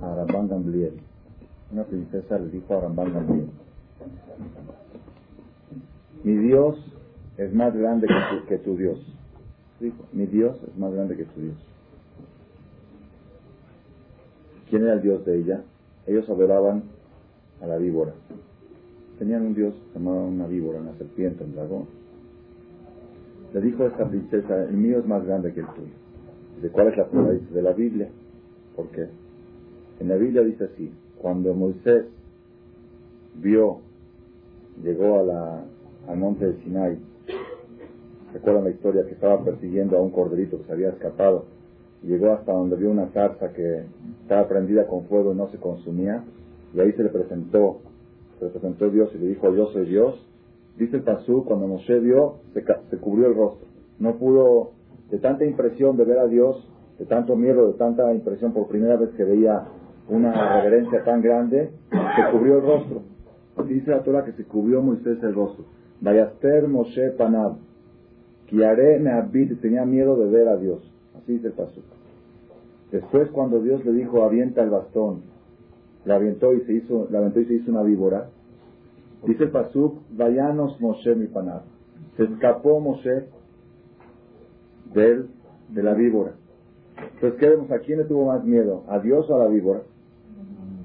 a Rambán Gambliel. Una princesa le dijo a Rambán Gambliel, mi Dios es más grande que tu, que tu Dios. Dijo, mi Dios es más grande que tu Dios. ¿Quién era el Dios de ella? Ellos adoraban a la víbora. Tenían un Dios llamado una víbora, una serpiente, un dragón. Le dijo a esta princesa, el mío es más grande que el tuyo. ¿De cuál es la prueba? Dice, de la Biblia. ¿Por qué? En la Biblia dice así, cuando Moisés vio, llegó a la, al monte de Sinai, recuerdan la historia que estaba persiguiendo a un corderito que se había escapado, llegó hasta donde vio una zarza que estaba prendida con fuego y no se consumía, y ahí se le presentó, se le presentó Dios y le dijo, yo soy Dios. Dice el Pasú, cuando Moshe vio, se, se cubrió el rostro. No pudo, de tanta impresión de ver a Dios, de tanto miedo, de tanta impresión por primera vez que veía una reverencia tan grande, se cubrió el rostro. Dice la Torah que se cubrió Moisés el rostro. Vayaster Moshe Panab. Kiare Neabit tenía miedo de ver a Dios. Así dice el Pasuk. Después cuando Dios le dijo avienta el bastón, la avientó y se hizo, la aventó y se hizo una víbora. Dice el Pasuk, Vayanos Moshe mi Panab. Se escapó Moshe de él, de la víbora. Entonces, ¿qué vemos? ¿A quién le tuvo más miedo? ¿A Dios o a la víbora?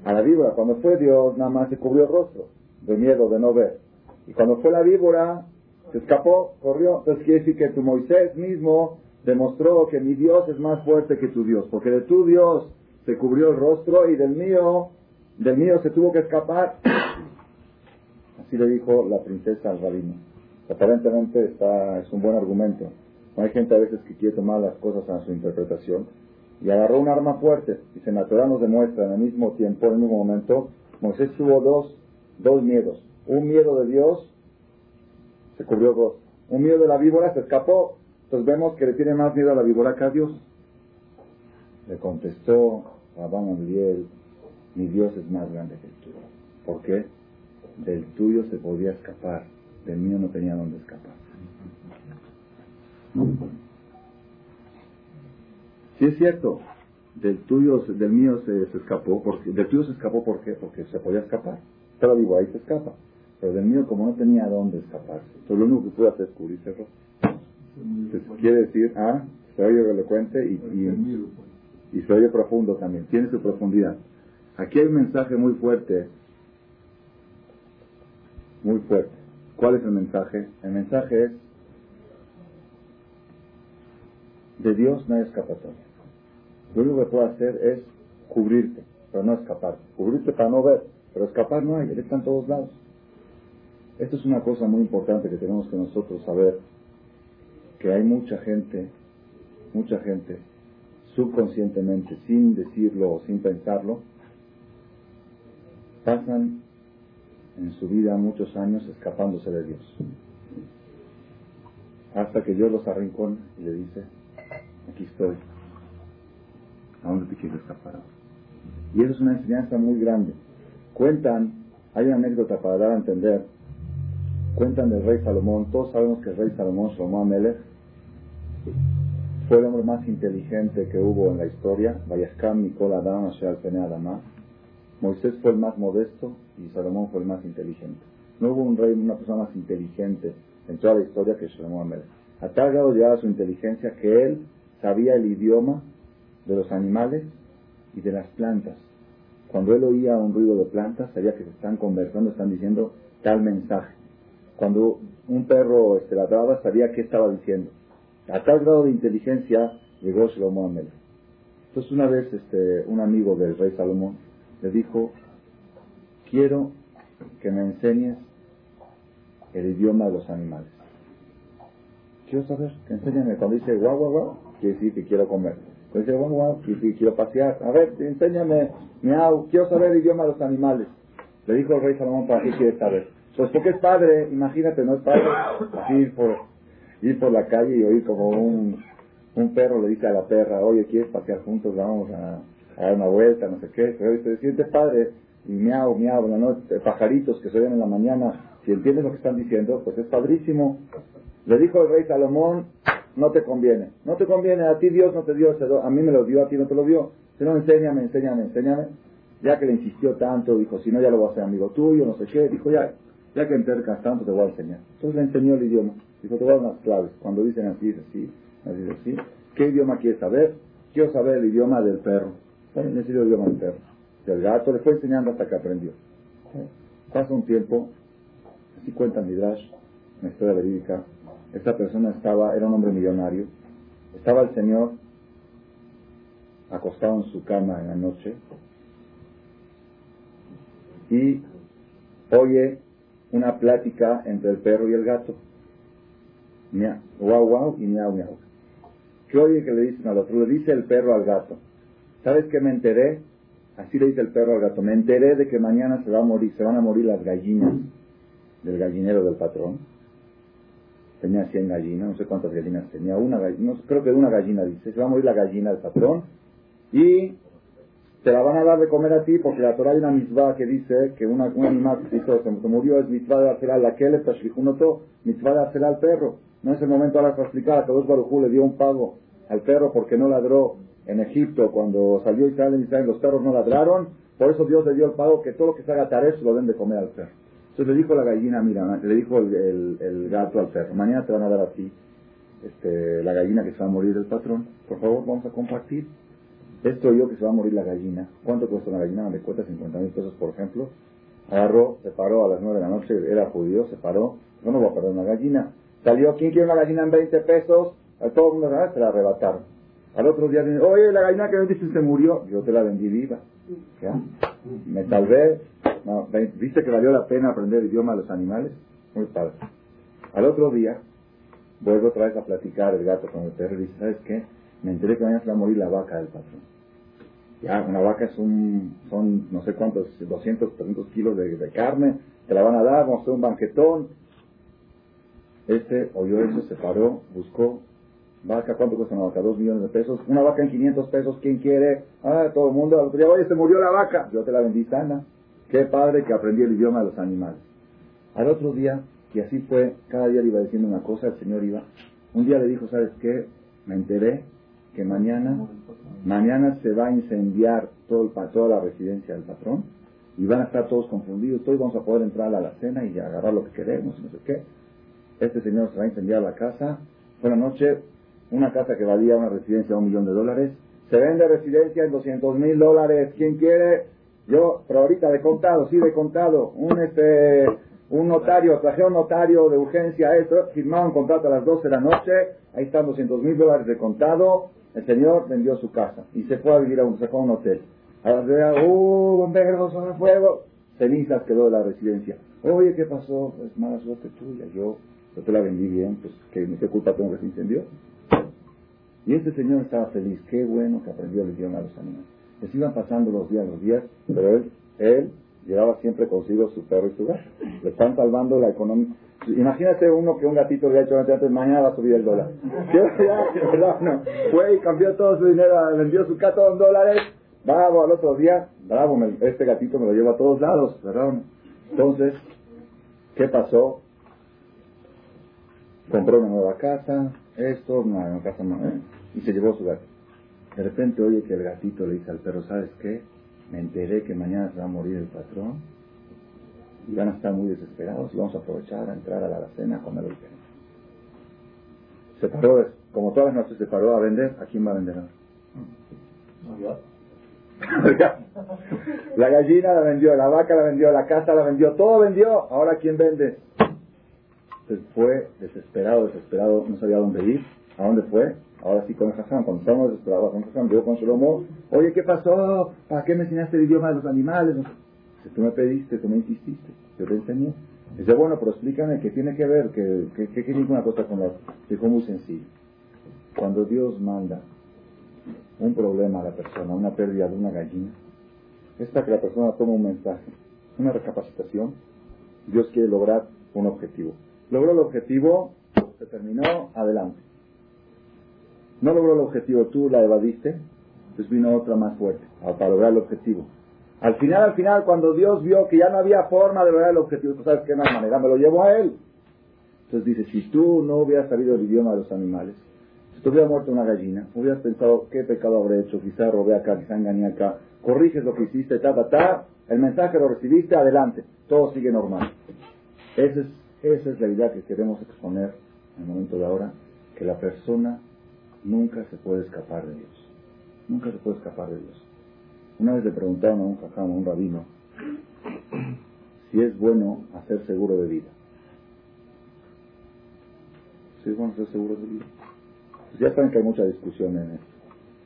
A la víbora. Cuando fue Dios, nada más se cubrió el rostro, de miedo, de no ver. Y cuando fue la víbora, se escapó, corrió. Entonces quiere decir que tu Moisés mismo demostró que mi Dios es más fuerte que tu Dios, porque de tu Dios se cubrió el rostro y del mío, del mío se tuvo que escapar. Así le dijo la princesa al rabino. Aparentemente está, es un buen argumento. Hay gente a veces que quiere tomar las cosas a su interpretación y agarró un arma fuerte. Y se natural nos demuestra en el mismo tiempo, en el mismo momento, Moisés tuvo dos, dos miedos. Un miedo de Dios, se cubrió dos. Un miedo de la víbora, se escapó. Entonces vemos que le tiene más miedo a la víbora que a Dios. Le contestó Rabán Amliel, mi Dios es más grande que el tuyo. ¿Por qué? Del tuyo se podía escapar, del mío no tenía dónde escapar. Sí es cierto, del tuyo, del mío se, escapó, porque, del tuyo se escapó ¿por qué? Porque se podía escapar. Pero digo, ahí se escapa. Pero del mío, como no tenía dónde escaparse, entonces lo único que pude hacer es cubrirse quiere decir, ah, se oye elocuente y, y, y se oye profundo también, tiene su profundidad. Aquí hay un mensaje muy fuerte, muy fuerte. ¿Cuál es el mensaje? El mensaje es de Dios no hay escapatoria. Lo único que puedo hacer es cubrirte, pero no escapar. Cubrirte para no ver, pero escapar no hay, Él está en todos lados. Esto es una cosa muy importante que tenemos que nosotros saber, que hay mucha gente, mucha gente, subconscientemente, sin decirlo o sin pensarlo, pasan en su vida muchos años escapándose de Dios. Hasta que Dios los arrincona y le dice, aquí estoy. ¿A dónde te quieres escapar Y eso es una enseñanza muy grande. Cuentan, hay una anécdota para dar a entender, cuentan del rey Salomón, todos sabemos que el rey Salomón, Salomón Amelech, fue el hombre más inteligente que hubo en la historia, Vayascam, Nicola Adam, Asher Adama. Moisés fue el más modesto y Salomón fue el más inteligente. No hubo un rey, una persona más inteligente en toda la historia que Salomón Amelech. A tal grado llegaba su inteligencia que él sabía el idioma de los animales y de las plantas. Cuando él oía un ruido de plantas, sabía que se están conversando, están diciendo tal mensaje. Cuando un perro este, ladraba, sabía qué estaba diciendo. A tal grado de inteligencia llegó Salomón Amel. Entonces una vez este, un amigo del rey Salomón le dijo, quiero que me enseñes el idioma de los animales. Quiero saber, enséñame. Cuando dice guau, guau, guau, quiere decir que quiero comer. Guau, quiere decir que quiero pasear. A ver, enséñame, miau, quiero saber el idioma de los animales. Le dijo el rey Salomón, ¿para qué quiere saber? Pues porque es padre, imagínate, no es padre. Así ir por, ir por la calle y oír como un, un perro le dice a la perra, oye, ¿quieres pasear juntos? Vamos a, dar una vuelta, no sé qué. Pero se siente padre y miau, miau, ¿no? pajaritos que se oyen en la mañana. Si entiendes lo que están diciendo, pues es padrísimo. Le dijo el rey Salomón, no te conviene, no te conviene, a ti Dios no te dio, a mí me lo dio, a ti no te lo dio. Señor, enséñame, enséñame, enséñame. Ya que le insistió tanto, dijo, si no, ya lo voy a hacer amigo tuyo, no sé qué. Dijo, ya, ya que entercas tanto, te voy a enseñar. Entonces le enseñó el idioma. Dijo, te voy a dar unas claves. Cuando dicen así, es así, así, es así. ¿Qué idioma quieres saber? Quiero saber el idioma del perro. Necesito el idioma del perro. Del gato, le fue enseñando hasta que aprendió. Pasa un tiempo, así cuenta Midrash, una historia verídica. Esta persona estaba, era un hombre millonario. Estaba el Señor acostado en su cama en la noche y oye una plática entre el perro y el gato. Guau, guau y miau, miau. ¿Qué oye que le dicen al otro? Le dice el perro al gato. ¿Sabes qué me enteré? Así le dice el perro al gato. Me enteré de que mañana se va a morir, se van a morir las gallinas del gallinero del patrón. Tenía 100 gallinas, no sé cuántas gallinas tenía. Una gallina, creo que una gallina dice. Se va a morir la gallina del patrón y te la van a dar de comer a ti porque la Torah hay una misma que dice que una, un animal que se, murió es mitzvah de hacer la que le mitzvah de hacer al perro. No es el momento ahora para explicar que dos Barujú le dio un pago al perro porque no ladró en Egipto cuando salió Israel en Israel los perros no ladraron. Por eso Dios le dio el pago que todo lo que se haga tarea se lo den de comer al perro. Entonces le dijo la gallina, mira, le dijo el, el, gato al perro, mañana te van a dar a ti este, la gallina que se va a morir del patrón. Por favor, vamos a compartir. Esto yo que se va a morir la gallina. ¿Cuánto cuesta una gallina? Me cuesta 50 mil pesos, por ejemplo. Agarró, se paró a las 9 de la noche, era judío, se paró. Yo no voy a perder una gallina. Salió, ¿quién quiere una gallina en 20 pesos? A todo el mundo se la arrebataron. Al otro día dice, oye, la gallina que vendiste se murió. Yo te la vendí viva. ¿Ya? Me salvé. ¿Viste que valió la pena aprender el idioma de los animales? Muy padre. Al otro día, vuelvo otra vez a platicar el gato con el perro y dice, ¿sabes qué? Me enteré que mañana se va a morir la vaca del patrón. Ya, una vaca es un, son no sé cuántos, 200, 300 kilos de, carne, te la van a dar, vamos a hacer un banquetón. Este oyó eso, se paró, buscó, vaca, ¿cuánto cuesta una vaca? Dos millones de pesos. Una vaca en 500 pesos, ¿quién quiere? Ah, todo el mundo. Al otro día, oye, se murió la vaca. Yo te la vendí sana. Qué padre que aprendí el idioma de los animales. Al otro día, y así fue, cada día le iba diciendo una cosa, el Señor iba. Un día le dijo, ¿sabes qué? Me enteré que mañana, mañana se va a incendiar todo el, toda la residencia del patrón y van a estar todos confundidos, todos vamos a poder entrar a la cena y agarrar lo que queremos, no sé qué. Este señor se va a incendiar la casa. Fue la noche, una casa que valía una residencia de un millón de dólares. Se vende residencia en 200 mil dólares. ¿Quién quiere? Yo, pero ahorita de contado, sí, de contado. Un, este, un notario, traje un notario de urgencia, esto, firmaron un contrato a las 12 de la noche. Ahí están 200 mil dólares de contado el señor vendió su casa y se fue a vivir a un, a un hotel. A la vea, ¡uh, bomberos, son fuego! Cenizas quedó de la residencia. Oye, ¿qué pasó? Es mala suerte tuya. Yo, yo te la vendí bien, pues, ¿qué, ¿qué culpa tengo que se incendió? Y este señor estaba feliz. Qué bueno que aprendió el idioma de los animales. Les iban pasando los días, los días, pero él, él llevaba siempre consigo su perro y su gato. Le están salvando la economía. Imagínate uno que un gatito le ha hecho antes, mañana va a subir el dólar. Fue y cambió todo su dinero, vendió su gato en dólares. Bravo, al otro día, bravo, este gatito me lo lleva a todos lados, ¿verdad? Entonces, ¿qué pasó? Compró una nueva casa, esto, una nueva casa, ¿eh? y se llevó su gato. De repente oye que el gatito le dice al perro, ¿sabes qué? Me enteré que mañana se va a morir el patrón y van a estar muy desesperados y vamos a aprovechar a entrar a la cena con el Se paró, como todas las noches se paró a vender, ¿a quién va a vender la gallina la vendió, la vaca la vendió, la casa la vendió, todo vendió, ahora ¿quién vende? Entonces fue desesperado, desesperado, no sabía dónde ir, ¿a dónde fue? Ahora sí con Hassan, cuando estábamos desesperados con Hassan, yo con Shlomo, oye, ¿qué pasó? ¿Para qué me enseñaste el idioma de los animales? Si tú me pediste, tú me insististe, yo te enseñé. Dice, bueno, pero explícame qué tiene que ver, que, que, que, una cosa con la otra. Dijo muy sencillo. Cuando Dios manda un problema a la persona, una pérdida de una gallina, esta que la persona toma un mensaje, una recapacitación, Dios quiere lograr un objetivo. Logró el objetivo, se terminó, adelante. No logró el objetivo, tú la evadiste, pues vino otra más fuerte para lograr el objetivo. Al final, al final, cuando Dios vio que ya no había forma de lograr el objetivo, tú sabes que no hay manera, me lo llevo a Él. Entonces dice, si tú no hubieras sabido el idioma de los animales, te hubiera muerto una gallina, hubieras pensado qué pecado habré hecho, quizá robé acá, quizá engañé acá, corriges lo que hiciste, ta, ta, ta, el mensaje lo recibiste, adelante, todo sigue normal. Esa es, esa es la idea que queremos exponer en el momento de ahora, que la persona nunca se puede escapar de Dios. Nunca se puede escapar de Dios. Una vez le preguntaron a un jajam, a un rabino, si es bueno hacer seguro de vida. Si es bueno hacer seguro de vida. Pues ya saben que hay mucha discusión en esto.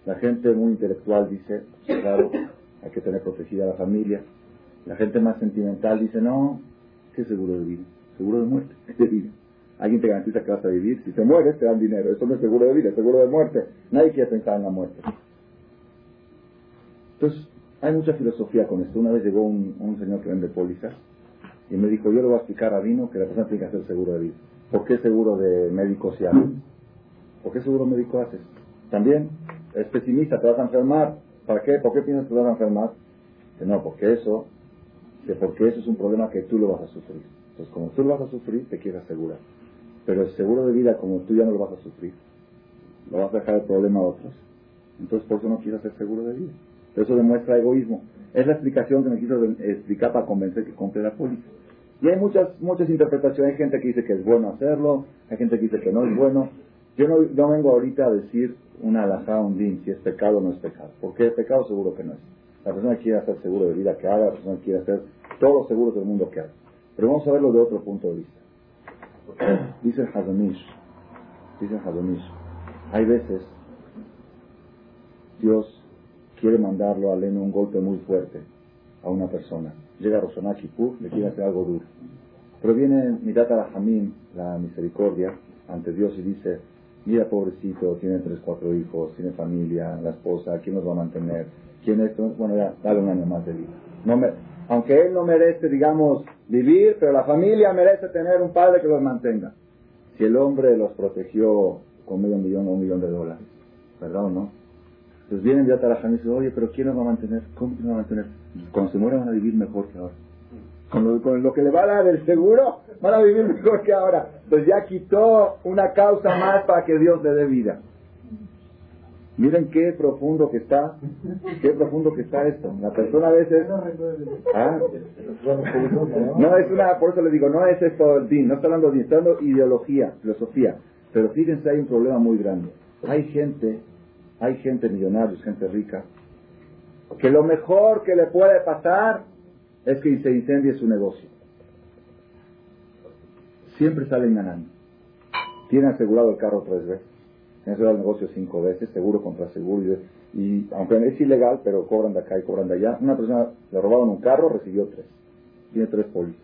La gente muy intelectual dice, claro, hay que tener protegida a la familia. La gente más sentimental dice, no, ¿qué seguro de vida? Seguro de muerte, de vida. Alguien te garantiza que vas a vivir. Si te mueres, te dan dinero. Eso no es seguro de vida, es seguro de muerte. Nadie quiere pensar en la muerte. Entonces, hay mucha filosofía con esto. Una vez llegó un, señor que vende pólizas y me dijo, yo le voy a explicar a Vino que la persona tiene que hacer seguro de vida. ¿Por qué seguro de médico se hace? ¿Por qué seguro médico haces? También es pesimista, te vas a enfermar. ¿Para qué? ¿Por qué piensas que te vas a enfermar? No, porque eso, que porque eso es un problema que tú lo vas a sufrir. Entonces, como tú lo vas a sufrir, te quieres asegurar. Pero el seguro de vida, como tú ya no lo vas a sufrir, lo vas a dejar el problema a otros. Entonces, por eso no quieres hacer seguro de vida. Eso demuestra egoísmo. Es la explicación que me quiso explicar para convencer que compre la póliza. Y hay muchas, muchas interpretaciones. Hay gente que dice que es bueno hacerlo, hay gente que dice que no es bueno. Yo no, vengo ahorita a decir una alajá, un din, si es pecado o no es pecado. Porque es pecado seguro que no es. La persona quiere hacer seguro de vida que haga, la persona quiere hacer todos los seguros del mundo que haga. Pero vamos a verlo de otro punto de vista. Dice el dice el Hadonish, hay veces Dios quiere mandarlo a Leno un golpe muy fuerte a una persona. Llega Roshaná Kippur, le quiere hacer algo duro. Pero viene Mirat Hamim, la misericordia, ante Dios y dice, mira pobrecito, tiene tres, cuatro hijos, tiene familia, la esposa, ¿quién nos va a mantener? ¿Quién es? Bueno, ya, dale un año más de vida. No me, aunque él no merece, digamos, vivir, pero la familia merece tener un padre que los mantenga. Si el hombre los protegió con medio millón o un millón de dólares, ¿verdad o no? Entonces vienen de Ataraján y dicen, oye, pero ¿quién nos va a mantener? ¿Cómo nos va a mantener? Cuando se muera van a vivir mejor que ahora. Con lo, que le va a dar el seguro, van a vivir mejor que ahora. Entonces ya quitó una causa más para que Dios le dé vida. Miren qué profundo que está, qué profundo que está esto. La persona a veces... ¿Ah? No es una, por eso le digo, no es esto el din, no está hablando de está hablando ideología, filosofía. Pero fíjense, hay un problema muy grande. Hay gente hay gente millonaria, gente rica, que lo mejor que le puede pasar es que se incendie su negocio. Siempre salen ganando. Tiene asegurado el carro tres veces. Tiene asegurado el negocio cinco veces, seguro contra seguro. Y, aunque es ilegal, pero cobran de acá y cobran de allá. Una persona le robaron un carro, recibió tres. Tiene tres pólizas.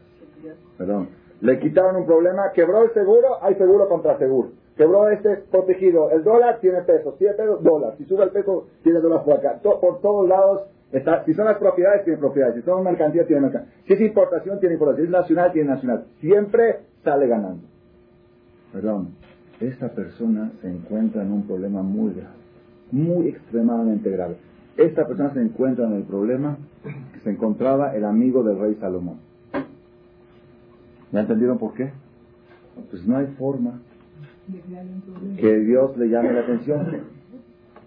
Perdón. Le quitaron un problema, quebró el seguro, hay seguro contra seguro. Quebró este protegido. El dólar tiene peso. Si pesos, dólar. Si sube el peso, tiene dólar por acá. por todos lados. Está, si son las propiedades, tiene propiedades. Si son mercancías, tiene mercancías. Si es importación, tiene importación. Si es nacional, tiene nacional. Siempre sale ganando. Perdón. Esta persona se encuentra en un problema muy grave. Muy extremadamente grave. Esta persona se encuentra en el problema que se encontraba el amigo del rey Salomón. ¿Me entendieron por qué? Pues no hay forma que Dios le llame la atención.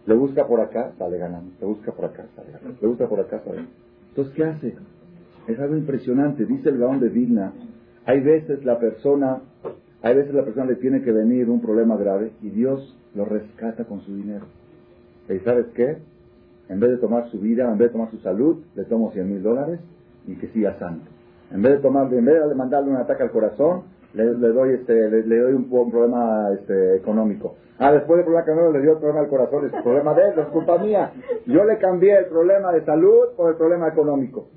Le busca por acá, sale ganando. Le busca por acá, sale ganando. Le busca por acá, sale ganando. Entonces, ¿qué hace? Es algo impresionante. Dice el Gaón de Vigna, hay veces la persona, hay veces la persona le tiene que venir un problema grave y Dios lo rescata con su dinero. ¿Y sabes qué? En vez de tomar su vida, en vez de tomar su salud, le tomo 100 mil dólares y que siga santo. En vez de tomar, en vez de mandarle un ataque al corazón, le, doy este, le, doy un, problema este, económico. Ah, después del problema económico le dio el problema al corazón, es problema de él, es culpa mía. Yo le cambié el problema de salud por el problema económico.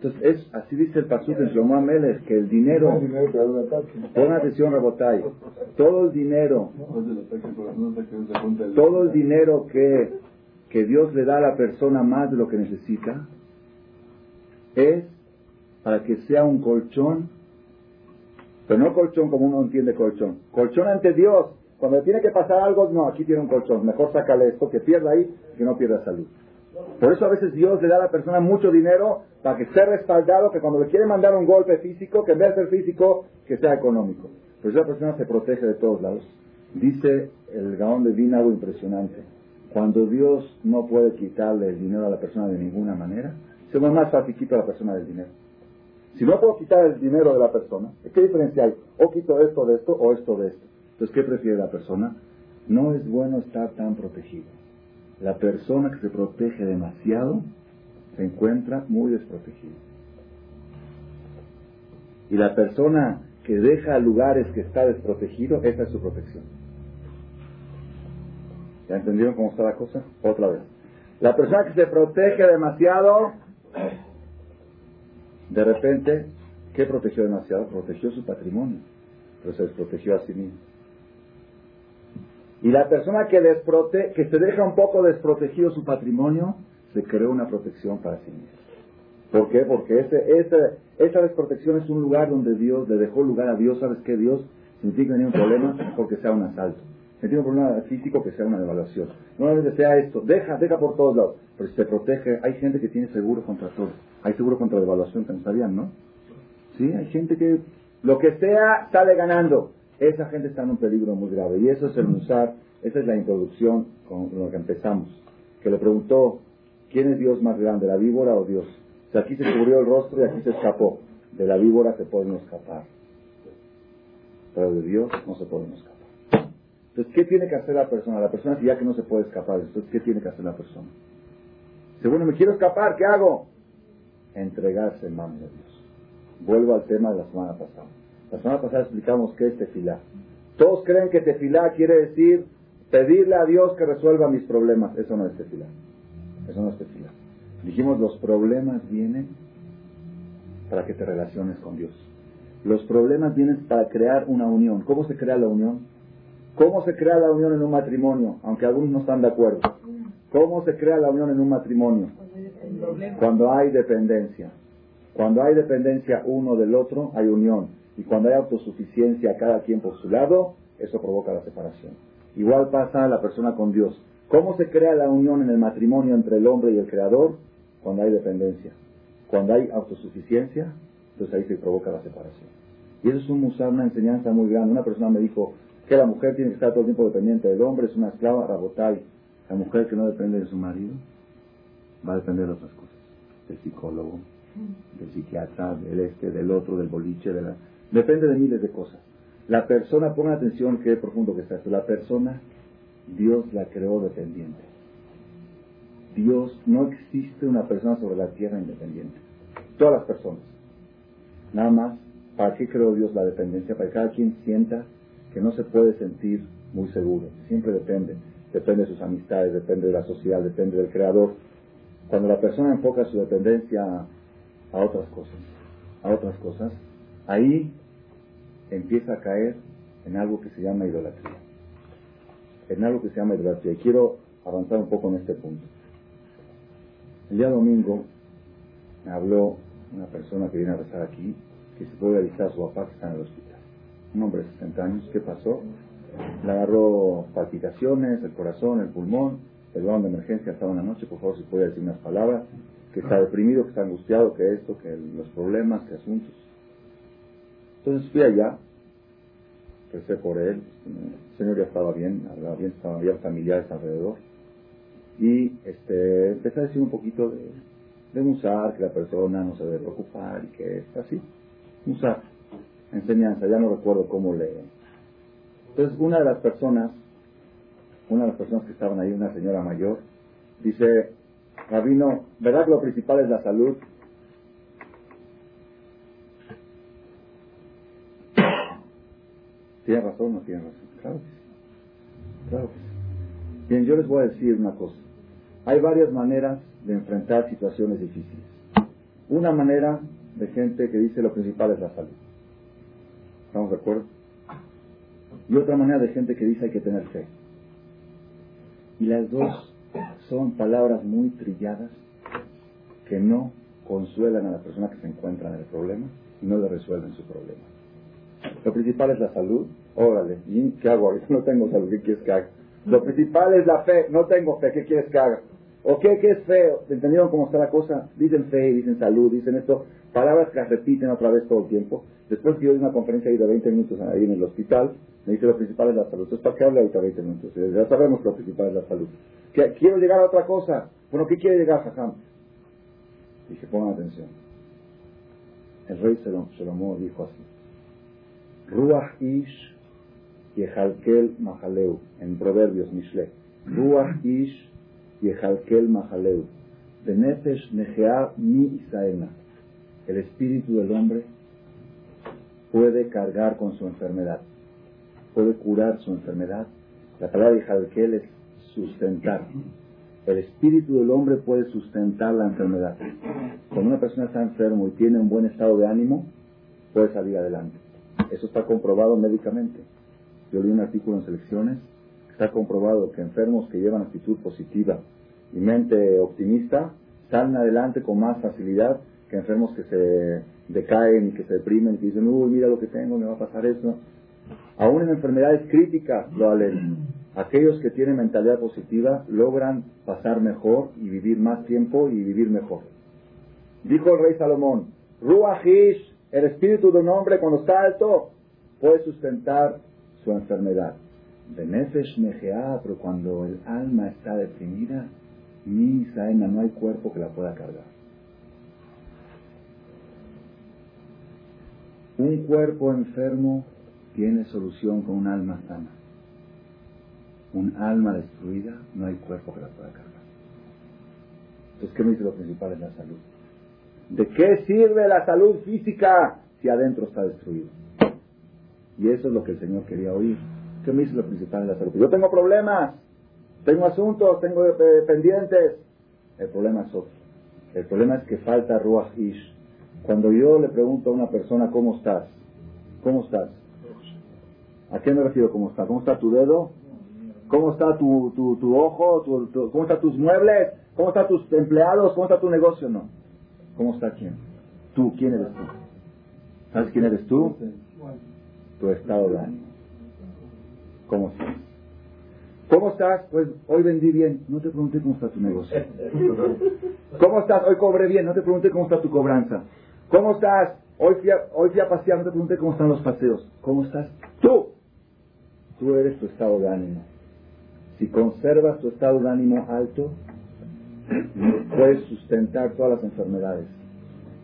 Entonces, es, así dice el pasú en Shlomo Amelech, que el dinero, pon atención, Rebotay, todo el dinero, todo el dinero que, que Dios le da a la persona más de lo que necesita, es para que sea un colchón pero no colchón como uno entiende colchón. Colchón ante Dios. Cuando tiene que pasar algo, no, aquí tiene un colchón. Mejor sácale esto, que pierda ahí, que no pierda salud. Por eso a veces Dios le da a la persona mucho dinero para que esté respaldado, que cuando le quiere mandar un golpe físico, que en vez de ser físico, que sea económico. Pero esa persona se protege de todos lados. Dice el Gaón de Vina algo impresionante. Cuando Dios no puede quitarle el dinero a la persona de ninguna manera, se va más fácil quito a la persona del dinero. Si no puedo quitar el dinero de la persona, ¿qué diferencia hay? O quito esto de esto o esto de esto. Entonces, ¿qué prefiere la persona? No es bueno estar tan protegido. La persona que se protege demasiado se encuentra muy desprotegida. Y la persona que deja lugares que está desprotegido, esa es su protección. ¿Ya entendieron cómo está la cosa? Otra vez. La persona que se protege demasiado, de repente, ¿qué protegió demasiado? Protegió su patrimonio, pero se desprotegió a sí mismo. Y la persona que, desprote que se deja un poco desprotegido su patrimonio, se creó una protección para sí mismo. ¿Por qué? Porque ese, ese, esa desprotección es un lugar donde Dios le dejó lugar a Dios. ¿Sabes qué? Dios, si tiene un problema, mejor que sea un asalto. Si tiene un problema físico, que sea una devaluación. No que sea esto. Deja, deja por todos lados. Pero si se protege, hay gente que tiene seguro contra todo. Hay seguro contra devaluación, que no sabían, ¿no? Sí, hay gente que lo que sea sale ganando. Esa gente está en un peligro muy grave. Y eso es el Musar, esa es la introducción con lo que empezamos. Que le preguntó, ¿quién es Dios más grande, la víbora o Dios? Aquí se cubrió el rostro y aquí se escapó. De la víbora se pueden escapar. Pero de Dios no se pueden escapar. Entonces, ¿qué tiene que hacer la persona? La persona ya que no se puede escapar. Entonces, ¿qué tiene que hacer la persona? Dice, me quiero escapar, ¿qué hago? Entregarse en manos de Dios. Vuelvo al tema de la semana pasada. La semana pasada explicamos qué es tefilá. Todos creen que tefilá quiere decir pedirle a Dios que resuelva mis problemas. Eso no es tefilá. Eso no es tefilá. Dijimos, los problemas vienen para que te relaciones con Dios. Los problemas vienen para crear una unión. ¿Cómo se crea la unión? ¿Cómo se crea la unión en un matrimonio? Aunque algunos no están de acuerdo. ¿Cómo se crea la unión en un matrimonio? Cuando hay dependencia. Cuando hay dependencia uno del otro, hay unión. Y cuando hay autosuficiencia cada quien por su lado, eso provoca la separación. Igual pasa la persona con Dios. ¿Cómo se crea la unión en el matrimonio entre el hombre y el creador? Cuando hay dependencia. Cuando hay autosuficiencia, entonces ahí se provoca la separación. Y eso es un una enseñanza muy grande. Una persona me dijo que la mujer tiene que estar todo el tiempo dependiente del hombre, es una esclava, rabotai. La mujer que no depende de su marido va a depender de otras cosas. Del psicólogo, del psiquiatra, del este, del otro, del boliche, de. Depende de miles de cosas. La persona, ponga atención qué profundo que está esto. La persona, Dios la creó dependiente. Dios, no existe una persona sobre la tierra independiente. Todas las personas. Nada más, ¿para qué creó Dios la dependencia? Para que cada quien sienta que no se puede sentir muy seguro. Siempre depende. Depende de sus amistades, depende de la sociedad, depende del creador. Cuando la persona enfoca su dependencia a otras cosas, a otras cosas, ahí empieza a caer en algo que se llama idolatría. En algo que se llama idolatría. Y quiero avanzar un poco en este punto. El día domingo me habló una persona que viene a rezar aquí que se puede avisar a su papá que está en el hospital. Un hombre de 60 años. ¿Qué pasó? Le agarró palpitaciones, el corazón, el pulmón. El balón de emergencia estaba en la noche. Por favor, si puede decir unas palabras. Que está deprimido, que está angustiado, que esto, que los problemas, que asuntos. Entonces fui allá. Recé por él. El señor ya estaba bien, hablaba bien, estaba, había familiares alrededor y este, empecé a decir un poquito de, de Musar, que la persona no se debe preocupar y que es así. Musar, enseñanza, ya no recuerdo cómo leer. Entonces, una de las personas, una de las personas que estaban ahí, una señora mayor, dice, Rabino, ¿verdad lo principal es la salud? ¿Tiene razón o no tiene razón? Claro que sí. Claro que sí. Bien, yo les voy a decir una cosa. Hay varias maneras de enfrentar situaciones difíciles. Una manera de gente que dice lo principal es la salud. ¿Estamos de acuerdo? Y otra manera de gente que dice hay que tener fe. Y las dos son palabras muy trilladas que no consuelan a la persona que se encuentra en el problema y no le resuelven su problema. Lo principal es la salud. Órale, ¿y qué hago? No tengo salud, ¿qué quieres que haga? Lo principal es la fe. No tengo fe, ¿qué quieres que haga? ¿O qué, qué es feo? ¿Entendieron cómo está la cosa? Dicen fe, dicen salud, dicen esto. Palabras que las repiten otra vez todo el tiempo. Después que yo di una conferencia ahí de 20 minutos ahí en el hospital, me dice lo principal es la salud. Entonces, ¿para qué habla ahorita 20 minutos? Ya sabemos que lo principal es la salud. quiero llegar a otra cosa. Bueno, ¿qué quiere llegar, Jajam? Dije, pongan atención. El rey Salomón dijo así. Ruach ish yehalkel mahaleu. En Proverbios, Mishle. Ruach ish yehalkel mahaleu. Benefesh nejea mi isaena. El espíritu del hombre puede cargar con su enfermedad. Puede curar su enfermedad. La palabra yehalkel es sustentar. El espíritu del hombre puede sustentar la enfermedad. Cuando una persona está enfermo y tiene un buen estado de ánimo, puede salir adelante. Eso está comprobado médicamente. Yo leí un artículo en Selecciones, está comprobado que enfermos que llevan actitud positiva y mente optimista salen adelante con más facilidad que enfermos que se decaen y que se deprimen y dicen, uy, mira lo que tengo, me va a pasar eso. Aún en enfermedades críticas lo. Aquellos que tienen mentalidad positiva logran pasar mejor y vivir más tiempo y vivir mejor. Dijo el rey Salomón, Ruahish, el espíritu de un hombre cuando está alto, puede sustentar su enfermedad. Benefesh Mejea, pero cuando el alma está deprimida, ni saena, no hay cuerpo que la pueda cargar. Un cuerpo enfermo tiene solución con un alma sana un alma destruida, no hay cuerpo que la pueda cargar. Entonces, ¿qué me dice lo principal es la salud? ¿De qué sirve la salud física si adentro está destruido? Y eso es lo que el Señor quería oír. ¿Qué me dice lo principal de la salud? Yo tengo problemas, tengo asuntos, tengo eh, pendientes. El problema es otro. El problema es que falta Ruach Ish. Cuando yo le pregunto a una persona, ¿cómo estás? ¿Cómo estás? ¿A qué me refiero cómo está? ¿Cómo está tu dedo? ¿Cómo está tu, tu, tu ojo? ¿Cómo están tus muebles? ¿Cómo están tus empleados? ¿Cómo está tu negocio? No. ¿Cómo está quién? Tú, ¿quién eres tú? ¿Sabes quién eres tú? Tu estado de ánimo. ¿Cómo estás? ¿Cómo estás? Pues hoy vendí bien. No te pregunté cómo está tu negocio. ¿Cómo estás? Hoy cobré bien. No te pregunté cómo está tu cobranza. ¿Cómo estás? Hoy fui, a, hoy fui a pasear. No te pregunté cómo están los paseos. ¿Cómo estás? Tú. Tú eres tu estado de ánimo. Si conservas tu estado de ánimo alto, puedes sustentar todas las enfermedades.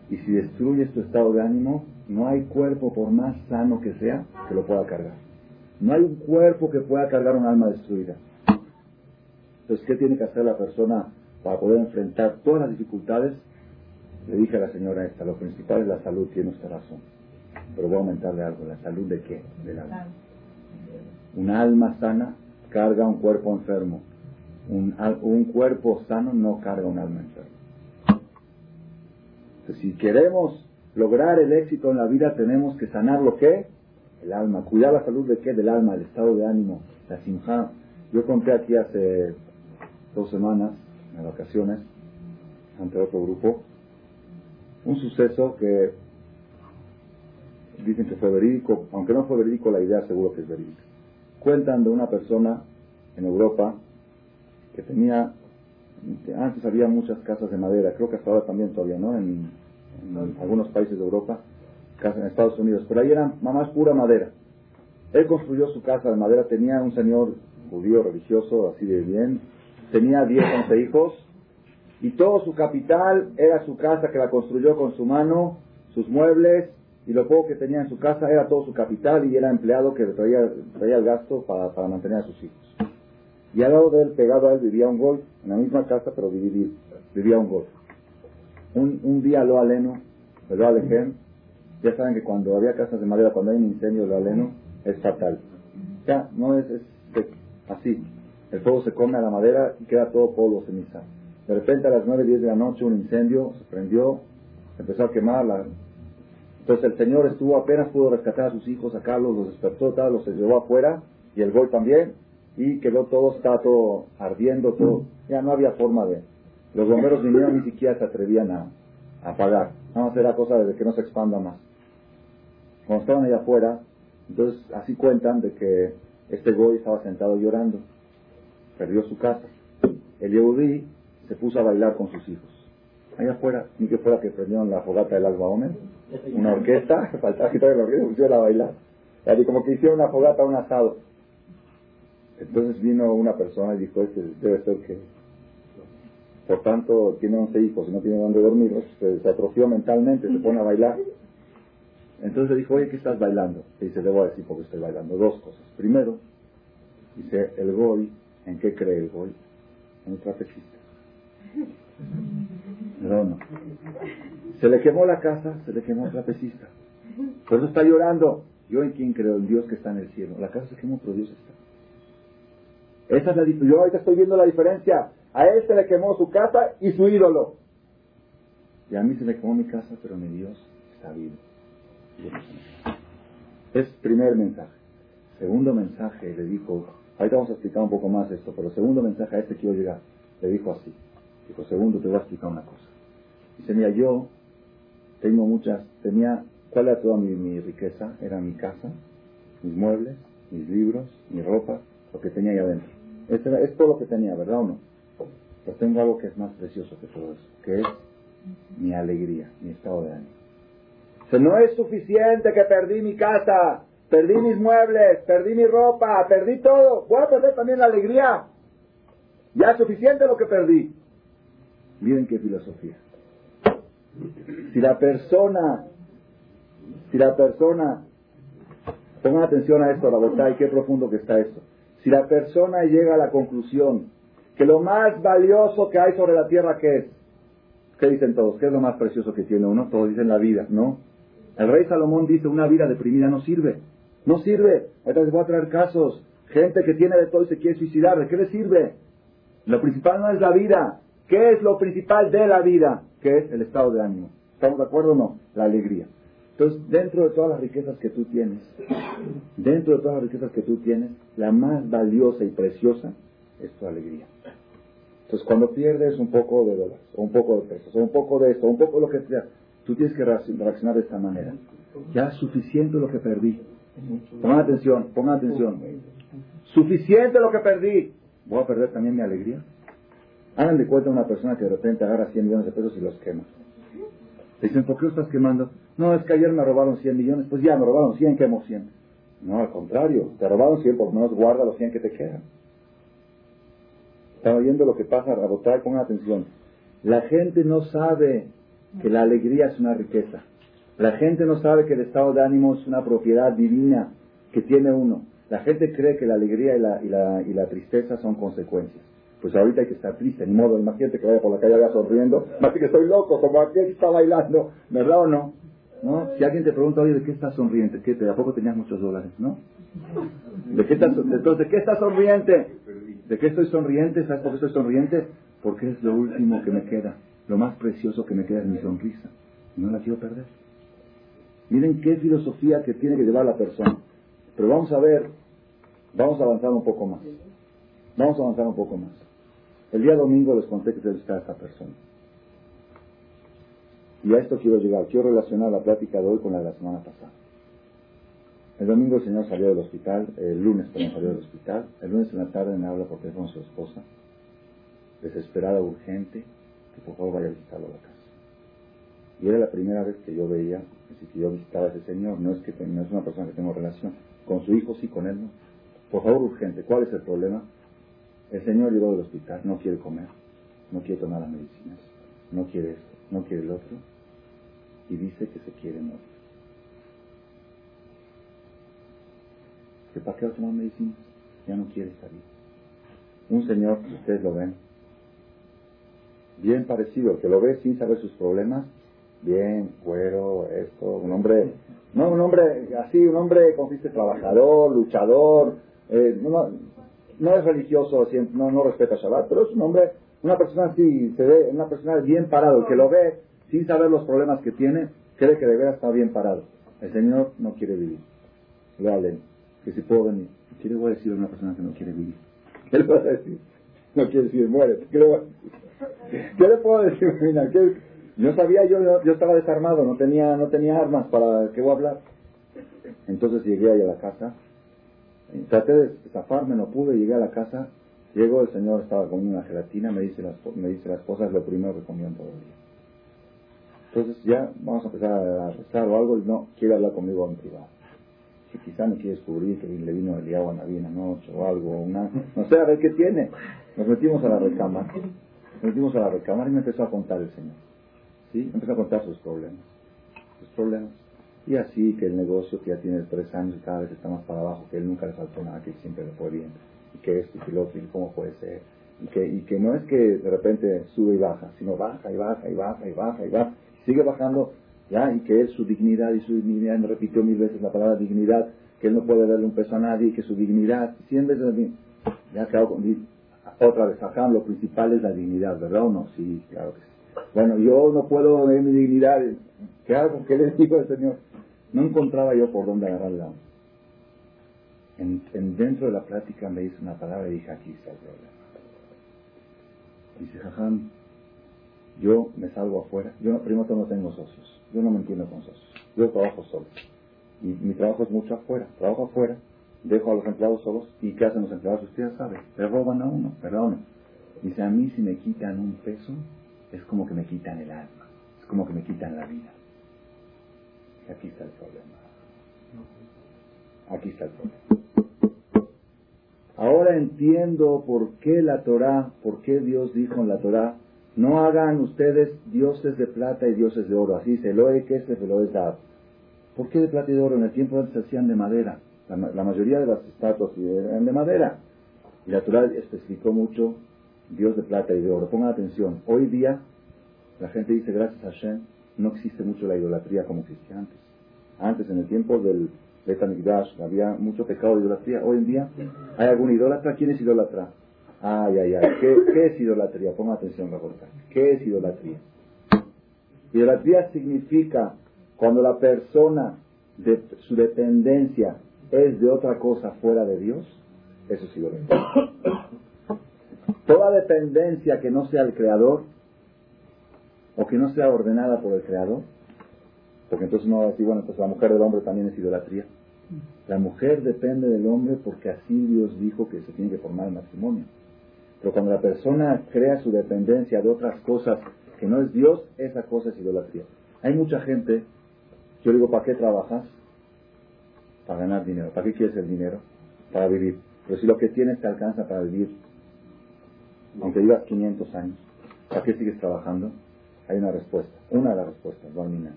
Y si destruyes tu estado de ánimo, no hay cuerpo, por más sano que sea, que lo pueda cargar. No hay un cuerpo que pueda cargar un alma destruida. Entonces, ¿qué tiene que hacer la persona para poder enfrentar todas las dificultades? Le dije a la señora esta, lo principal es la salud, tiene usted razón. Pero voy a aumentarle algo, ¿la salud de qué? Del alma. Un alma sana carga un cuerpo enfermo. Un, un cuerpo sano no carga un alma enferma. si queremos lograr el éxito en la vida, tenemos que sanar lo que? El alma. Cuidar la salud de qué? Del alma, el estado de ánimo, la simja. Yo conté aquí hace dos semanas, en vacaciones, ante otro grupo, un suceso que dicen que fue verídico, aunque no fue verídico, la idea seguro que es verídica. Cuentan de una persona en Europa que tenía, antes había muchas casas de madera, creo que hasta ahora también todavía, ¿no? En, algunos países de Europa, casas en Estados Unidos, pero ahí era más pura madera. Él construyó su casa de madera, tenía un señor judío religioso, así de bien, tenía 10, 11 hijos, y todo su capital era su casa que la construyó con su mano, sus muebles, y lo poco que tenía en su casa era todo su capital y era empleado que traía, traía el gasto para, mantener a sus hijos. Y al lado de él, pegado a él, vivía un golf, en la misma casa, pero dividido, vivía un golf. Un, un día lo aleno, lo alejé, ya saben que cuando había casas de madera, cuando hay un incendio, lo aleno, es fatal. Ya, no es, es así. El fuego se come a la madera y queda todo polvo ceniza. De repente a las 9, 10 de la noche un incendio se prendió, empezó a quemar la, entonces el Señor estuvo, apenas pudo rescatar a sus hijos, sacarlos, los despertó, tal, los llevó afuera, y el gol también, y quedó todo, estaba todo ardiendo, todo, ya no había forma de... Los bomberos vinieron ni siquiera se atrevían a, apagar, nada más era cosa de que no se expanda más. Cuando estaban allá afuera, entonces así cuentan de que este Goy estaba sentado llorando, perdió su casa. El Yehudí se puso a bailar con sus hijos. Allá afuera, ni que fuera que prendieron la fogata del Alba una orquesta, faltaba quitar la orquesta, pusieron a bailar. Y como que hicieron una fogata, un asado. Entonces vino una persona y dijo, este debe ser que, por tanto, tiene 11 hijos y no tiene dónde dormir, se, atrofió mentalmente, se pone a bailar. Entonces le dijo, oye, ¿qué estás bailando? Y dice, debo decir porque estoy bailando. Dos cosas. Primero, dice, el goy, ¿en qué cree el goy? En un trapecista. No. Se le quemó la casa, se le quemó el trapecista. Por eso está llorando. ¿Yo en quién creo? En Dios que está en el cielo. La casa se quemó, pero Dios está. Esa es la Yo ahorita estoy viendo la diferencia. A él se le quemó su casa y su ídolo. Y a mí se me quemó mi casa, pero mi Dios está vivo. Es primer mensaje. Segundo mensaje le dijo, ahorita vamos a explicar un poco más esto, pero segundo mensaje a este quiero llegar. Le dijo así. Dijo, segundo, te voy a explicar una cosa. Dice, mira, yo tengo muchas, tenía, ¿cuál era toda mi, riqueza? Era mi casa, mis muebles, mis libros, mi ropa, lo que tenía ahí adentro. Este es todo lo que tenía, ¿verdad o no? Pero tengo algo que es más precioso que todo eso, que es mi alegría, mi estado de ánimo. Dice, no es suficiente que perdí mi casa, perdí mis muebles, perdí mi ropa, perdí todo. Voy a perder también la alegría. Ya es suficiente lo que perdí. Miren qué filosofía. Si la persona, si la persona, pongan atención a esto, la y qué profundo que está esto. Si la persona llega a la conclusión que lo más valioso que hay sobre la tierra, ¿qué es? ¿Qué dicen todos? ¿Qué es lo más precioso que tiene uno? Todos dicen la vida, ¿no? El rey Salomón dice, una vida deprimida no sirve. No sirve. Ahorita les voy a traer casos. Gente que tiene de todo y se quiere suicidar. ¿De qué le sirve? Lo principal no es la vida. ¿Qué es lo principal de la vida? ¿Qué es el estado de ánimo? ¿Estamos de acuerdo o no? La alegría. Entonces, dentro de todas las riquezas que tú tienes, dentro de todas las riquezas que tú tienes, la más valiosa y preciosa es tu alegría. Entonces, cuando pierdes un poco de dólares, o un poco de pesos, o un poco de esto, o un poco de lo que sea, tú tienes que reaccionar de esta manera. Ya es suficiente lo que perdí. Pongan atención, pongan atención. Suficiente lo que perdí. ¿Voy a perder también mi alegría? Hagan de cuenta una persona que de repente agarra 100 millones de pesos y los quema. Dicen, ¿por qué lo estás quemando? No, es que ayer me robaron 100 millones. Pues ya, me robaron 100, quemo 100. No, al contrario. Te robaron 100, por lo menos guarda los 100 que te quedan. Estaba viendo lo que pasa, Rabotar, con atención. La gente no sabe que la alegría es una riqueza. La gente no sabe que el estado de ánimo es una propiedad divina que tiene uno. La gente cree que la alegría y la, y la, y la tristeza son consecuencias pues ahorita hay que estar triste, ni modo, imagínate que vaya por la calle vaya sonriendo, más que estoy loco, como aquel que está bailando, ¿verdad o no? ¿No? Si alguien te pregunta, oye, ¿de qué estás sonriente? ¿Qué, ¿De a poco tenías muchos dólares, no? ¿De qué estás, entonces, ¿de qué estás sonriente? ¿De qué estoy sonriente? ¿Sabes por qué estoy sonriente? Porque es lo último que me queda, lo más precioso que me queda es mi sonrisa, no la quiero perder. Miren qué filosofía que tiene que llevar la persona. Pero vamos a ver, vamos a avanzar un poco más. Vamos a avanzar un poco más. El día domingo les conté que se está esta persona. Y a esto quiero llegar. Quiero relacionar la plática de hoy con la de la semana pasada. El domingo el señor salió del hospital, el lunes también salió del hospital. El lunes en la tarde me habla por teléfono su esposa, desesperada, urgente, que por favor vaya a visitarlo a la casa. Y era la primera vez que yo veía, que yo visitaba a ese señor. No es que no es una persona que tengo relación. Con su hijo sí, con él no. Por favor, urgente. ¿Cuál es el problema? El señor llegó del hospital, no quiere comer, no quiere tomar las medicinas, no quiere esto, no quiere el otro, y dice que se quiere morir. ¿Que para qué va a tomar medicinas? Ya no quiere salir. Un señor, ustedes lo ven, bien parecido, que lo ve sin saber sus problemas, bien, cuero, esto, un hombre, no, un hombre así, un hombre, como dice, trabajador, luchador, eh, no, es religioso, no, no respeta Shabbat, pero es un hombre, una persona así, se ve, una persona bien parado, que lo ve sin saber los problemas que tiene, cree que de verdad está bien parado. El Señor no quiere vivir. Le que si puedo venir. ¿Qué le voy a decir a una persona que no quiere vivir? ¿Qué le voy a decir? No quiere decir, muere. ¿Qué le, ¿Qué le puedo decir? Mira, Yo sabía, yo, estaba desarmado, no tenía, no tenía armas para, ¿qué voy a hablar? Entonces llegué ahí a la casa Traté de zafarme, no pude, llegué a la casa, Llegó el señor, estaba comiendo una gelatina, me dice las, me dice las cosas, lo primero que comían todo el día. Entonces ya vamos a empezar a rezar o algo y no, quiere hablar conmigo en privado. Si quizá me quiere descubrir que le vino el agua a la noche o algo, una, no sé, a ver qué tiene. Nos metimos a la recámara, nos metimos a la recámara y me empezó a contar el señor. ¿Sí? Empezó a contar sus problemas. Sus problemas. Y así que el negocio que ya tiene tres años y cada vez está más para abajo, que él nunca le faltó nada, que siempre le fue bien, y que esto y y cómo puede ser, y que, y que no es que de repente sube y baja, sino baja y baja y baja y baja y baja, sigue bajando, ya, y que es su dignidad y su dignidad, me repitió mil veces la palabra dignidad, que él no puede darle un peso a nadie, que su dignidad, cien veces, ya quedado con, otra vez, acá lo principal es la dignidad, ¿verdad o no? Sí, claro que sí. Bueno, yo no puedo ver mi dignidad, ¿qué hago? ¿Qué le digo al Señor? No encontraba yo por dónde agarrarla. En, en, dentro de la plática me hizo una palabra y dije, aquí está el problema. Dice, Jajam, yo me salgo afuera. Yo primero no tengo socios. Yo no me entiendo con socios. Yo trabajo solo. Y mi trabajo es mucho afuera. Trabajo afuera, dejo a los empleados solos. ¿Y qué hacen los empleados? Ustedes saben. Le roban a uno, perdón. Dice, a mí si me quitan un peso, es como que me quitan el alma. Es como que me quitan la vida. Aquí está el problema. Aquí está el problema. Ahora entiendo por qué la Torah, por qué Dios dijo en la Torah, no hagan ustedes dioses de plata y dioses de oro. Así dice, Eloe que este Eloe Dab. ¿Por qué de plata y de oro? En el tiempo antes se hacían de madera. La, la mayoría de las estatuas eran de madera. Y la Torah especificó mucho Dios de plata y de oro. Pongan atención. Hoy día la gente dice gracias a Hashem no existe mucho la idolatría como existía antes. Antes, en el tiempo del Betamigdash, había mucho pecado de idolatría. Hoy en día, ¿hay algún idólatra? ¿Quién es idólatra? Ay, ay, ay. ¿Qué, es idolatría? Ponga atención, Raborta. ¿Qué es idolatría? Idolatría significa cuando la persona, de, su dependencia es de otra cosa fuera de Dios, eso es idolatría. Toda dependencia que no sea el Creador o que no sea ordenada por el Creador, porque entonces no va a decir, bueno, pues la mujer del hombre también es idolatría. La mujer depende del hombre porque así Dios dijo que se tiene que formar el matrimonio. Pero cuando la persona crea su dependencia de otras cosas que no es Dios, esa cosa es idolatría. Hay mucha gente, yo digo, ¿para qué trabajas? Para ganar dinero. ¿Para qué quieres el dinero? Para vivir. Pero si lo que tienes te alcanza para vivir, aunque vivas 500 años, ¿para qué sigues trabajando? Hay una respuesta, una de las respuestas, Barmina.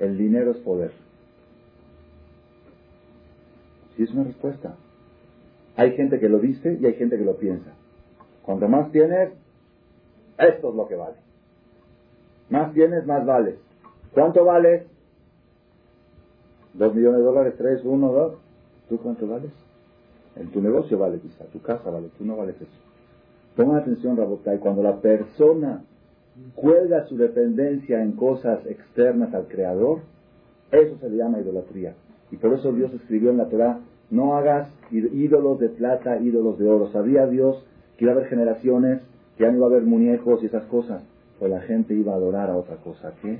El dinero es poder. Sí, es una respuesta. Hay gente que lo dice y hay gente que lo piensa. Cuanto más tienes, esto es lo que vale. Más tienes, más vales. ¿Cuánto vales? ¿Dos millones de dólares? ¿Tres? ¿Uno? ¿Dos? ¿Tú cuánto vales? En tu negocio vale quizá, tu casa vale, tú no vales eso. Pongan atención, y cuando la persona cuelga su dependencia en cosas externas al Creador, eso se le llama idolatría. Y por eso Dios escribió en la Torah, no hagas ídolos de plata, ídolos de oro. Sabía Dios que iba a haber generaciones, que ya no iba a haber muñecos y esas cosas, pues la gente iba a adorar a otra cosa, ¿qué?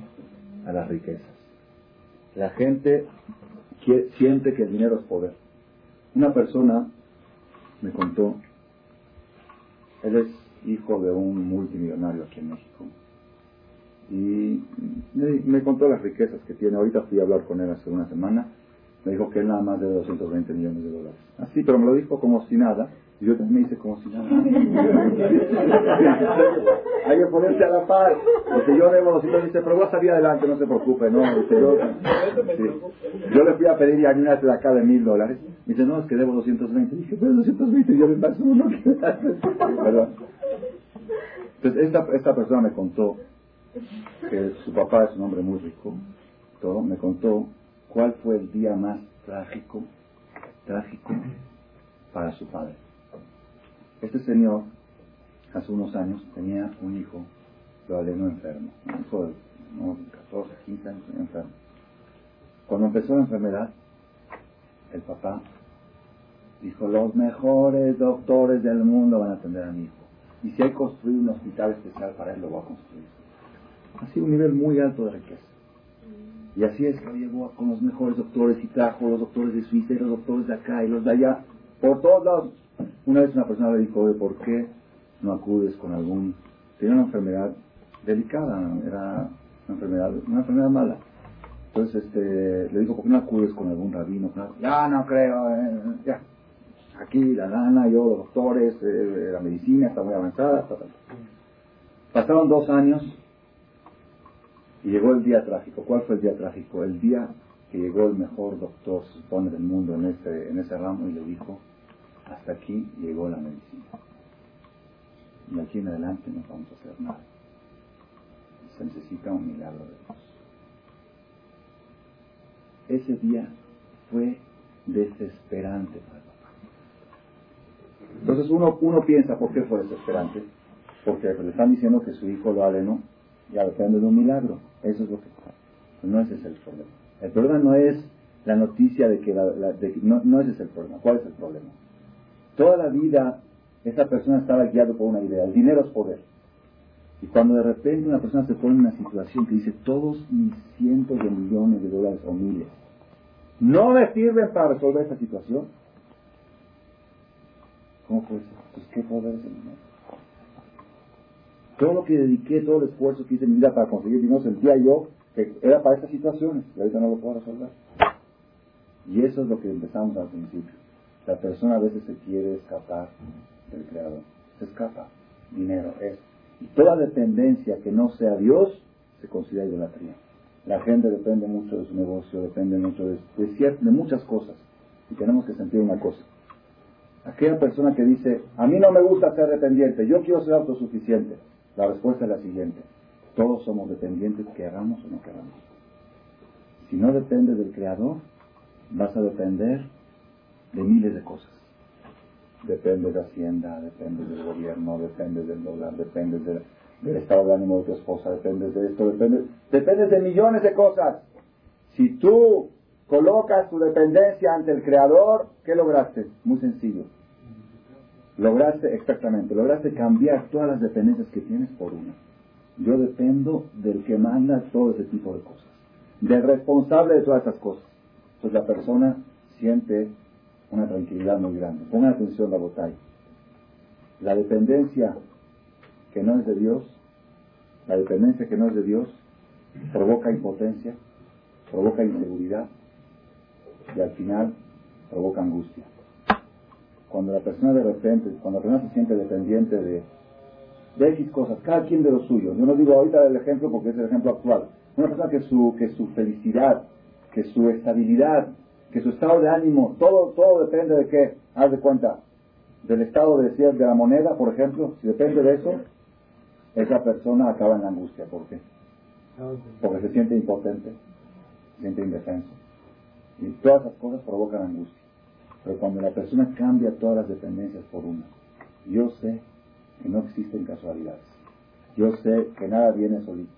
A las riquezas. La gente siente que el dinero es poder. Una persona me contó, él es hijo de un multimillonario aquí en México. Y me, contó las riquezas que tiene. Ahorita fui a hablar con él hace una semana. Me dijo que él nada más de 220 millones de dólares. Así, pero me lo dijo como si nada. Y yo también hice como si nada. Hay que ponerse a la par. Porque yo debo 220, pero vos salí adelante, no se preocupe, ¿no? yo, yo, le fui a pedir y a una de acá de mil dólares. Me dice, no, es que debo 220. Y dije, pues 220 y yo le paso uno. Entonces, esta, esta persona me contó que su papá es un hombre muy rico, todo, me contó cuál fue el día más trágico, trágico para su padre. Este señor, hace unos años, tenía un hijo, lo aleno enfermo, un hijo de 14, 15 años enfermo. Cuando empezó la enfermedad, el papá dijo, los mejores doctores del mundo van a atender a mi hijo. Y si hay que construir un hospital especial para él, lo va a construir. Así un nivel muy alto de riqueza. Y así es que llegó con los mejores doctores y trajo los doctores de Suiza y los doctores de acá y los de allá, por todos lados. Una vez una persona le dijo, ¿por qué no acudes con algún... Tenía una enfermedad delicada, era una enfermedad, una enfermedad mala. Entonces este, le dijo, ¿por qué no acudes con algún rabino? Ya, no creo, eh, ya. Aquí la gana, yo, los doctores, eh, la medicina está muy avanzada. Pasaron dos años y llegó el día trágico. ¿Cuál fue el día trágico? El día que llegó el mejor doctor, se supone, del mundo en ese, en ese ramo y le dijo, hasta aquí llegó la medicina. Y aquí en adelante no vamos a hacer nada. Se necesita un milagro de Dios. Ese día fue desesperante para el papá. Entonces uno, uno piensa, ¿por qué fue desesperante? Porque le están diciendo que su hijo lo alenó, ya depende de un milagro. Eso es lo que pues no ese es el problema. El problema no es la noticia de que, la, no, no ese es el problema. ¿Cuál es el problema? Toda la vida esa persona estaba guiado por una idea. El dinero es poder. Y cuando de repente una persona se pone en una situación que dice todos mis cientos de millones de dólares o miles no me sirven para resolver esta situación, ¿cómo puede ser? Pues qué poder es el dinero. Todo lo que dediqué, todo el esfuerzo que hice en mi vida para conseguir dinero, sentía yo que era para estas situaciones y ahorita no lo puedo resolver. Y eso es lo que empezamos al principio. La persona a veces se quiere escapar del Creador. Se escapa. Dinero es. Y toda dependencia que no sea Dios se considera idolatría. La gente depende mucho de su negocio, depende mucho de, de, de muchas cosas. Y tenemos que sentir una cosa. Aquella persona que dice, a mí no me gusta ser dependiente, yo quiero ser autosuficiente. La respuesta es la siguiente. Todos somos dependientes, que hagamos o no queramos. Si no dependes del Creador, vas a depender de miles de cosas. Depende de Hacienda, depende del gobierno, depende del dólar, depende del estado de ánimo de tu esposa, depende de esto, depende, depende de millones de cosas. Si tú colocas tu dependencia ante el Creador, ¿qué lograste? Muy sencillo. Lograste, exactamente, lograste cambiar todas las dependencias que tienes por una. Yo dependo del que manda todo ese tipo de cosas, del responsable de todas esas cosas. Entonces la persona siente una tranquilidad muy grande. Pongan atención, la botella. La dependencia que no es de Dios, la dependencia que no es de Dios, provoca impotencia, provoca inseguridad y al final provoca angustia. Cuando la persona de repente, cuando la persona se siente dependiente de, de X cosas, cada quien de lo suyo. Yo no digo ahorita el ejemplo porque es el ejemplo actual. Una persona que su, que su felicidad, que su estabilidad, que su estado de ánimo, todo, todo depende de qué, haz de cuenta, del estado de, de la moneda, por ejemplo, si depende de eso, esa persona acaba en la angustia. ¿Por qué? Porque se siente impotente, se siente indefenso. Y todas esas cosas provocan angustia. Pero cuando la persona cambia todas las dependencias por una, yo sé que no existen casualidades. Yo sé que nada viene solito.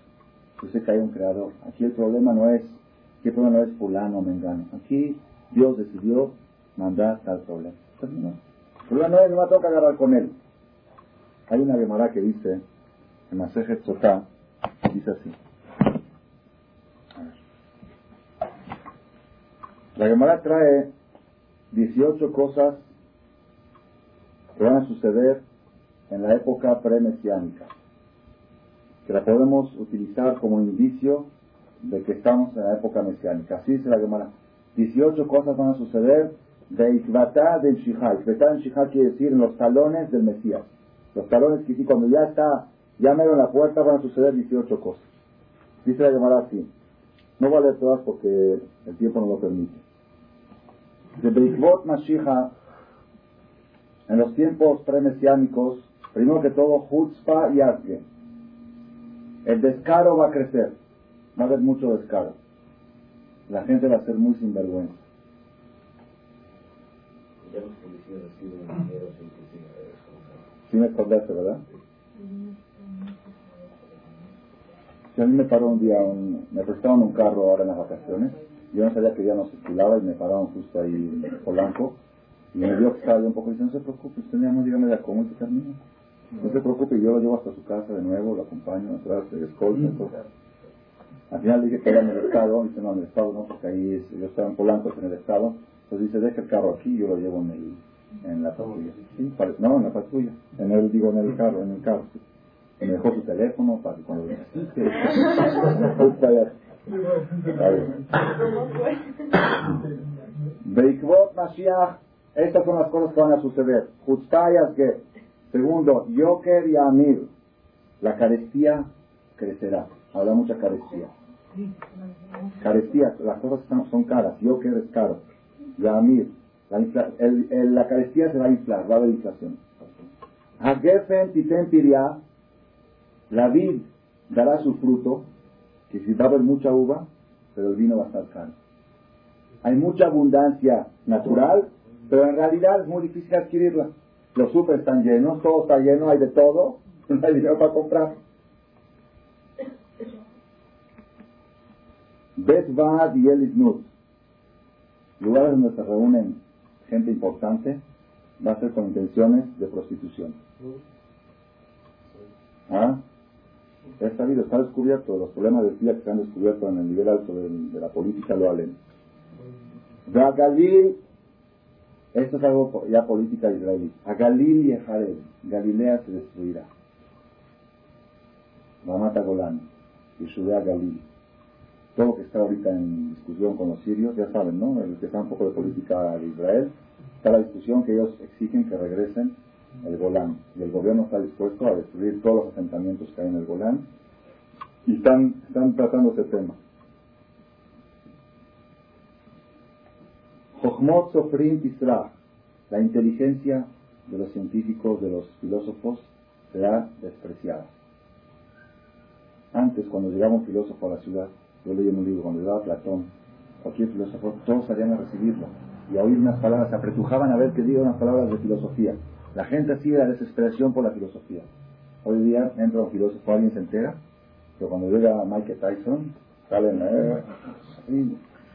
Yo sé que hay un creador. Aquí el problema no es, el problema no es fulano o mengano. Aquí Dios decidió mandar tal problema. Terminó. El problema no es, no toca agarrar con él. Hay una Gemara que dice, en Masejet Sotá, dice así. La Gemara trae 18 cosas que van a suceder en la época pre-mesiánica, que la podemos utilizar como indicio de que estamos en la época mesiánica. Así dice la Gemara. 18 cosas van a suceder de Ikvata del Shihal. Ikvata del Shihal quiere decir en los talones del Mesías. Los talones que cuando ya está, ya mero en la puerta van a suceder 18 cosas. Dice la Gemara así. No leer todas porque el tiempo no lo permite. De Beikvot Mashiach, en los tiempos premesiánicos, primero que todo, Hutzpa y Azge. El descaro va a crecer. Va a haber mucho descaro la gente va a ser muy sinvergüenza. Sí me acordaste, ¿verdad? Si a mí me paró un día, un, me prestaron un carro ahora en las vacaciones, yo no sabía que ya no circulaba y me pararon justo ahí en Polanco, y me vio que estaba un poco y dice, no se preocupe, usted ya no dígame de cómo se termina. No se preocupe, yo lo llevo hasta su casa de nuevo, lo acompaño atrás, escolta, al final dije que era en el Estado, dice no, en el Estado no, porque ahí yo estaba en en el Estado. Entonces dice, deja el carro aquí, yo lo llevo en el, En la patrulla. Sí, no, en la patrulla. En el, digo, en el carro, en el carro. Y me dejó su teléfono para que cuando Beikvot Mashiach, estas son las cosas que van a suceder. Jutzayas que, segundo, Yoker y Amir, la carestía crecerá. Habrá mucha carestía. Carestía, las cosas son caras. Yoker es caro. Yamir, la, el, la carestía se va a inflar, va a haber inflación. La vid dará su fruto, que si va a haber mucha uva, pero el vino va a estar caro. Hay mucha abundancia natural, pero en realidad es muy difícil adquirirla. Los super están llenos, todo está lleno, hay de todo, no hay dinero para comprar. Bet Vad y Elisnut, lugares donde se reúnen gente importante, va a ser con intenciones de prostitución. ¿Ah? Es sabido, está descubierto, los problemas de vida que se han descubierto en el nivel alto de, la política lo valen. A Galil, esto es algo ya política israelí. A Galil y Jared, Galilea se destruirá. mata Golán, y a Galil. Todo lo que está ahorita en discusión con los sirios, ya saben, ¿no? El que está un poco de política de Israel, está la discusión que ellos exigen que regresen el Golán. Y el gobierno está dispuesto a destruir todos los asentamientos que hay en el Golán. Y están, están tratando ese tema. Jochmot Sofrim Tisra, la inteligencia de los científicos, de los filósofos, será despreciada. Antes, cuando llegaba un filósofo a la ciudad, yo leí en un libro, cuando llegaba Platón, cualquier filósofo, todos salían a recibirlo y a oír unas palabras, se apretujaban a ver que diga unas palabras de filosofía. La gente sigue la desesperación por la filosofía. Hoy día entra un filósofo, alguien se entera, pero cuando llega Mike Tyson, salen, eh,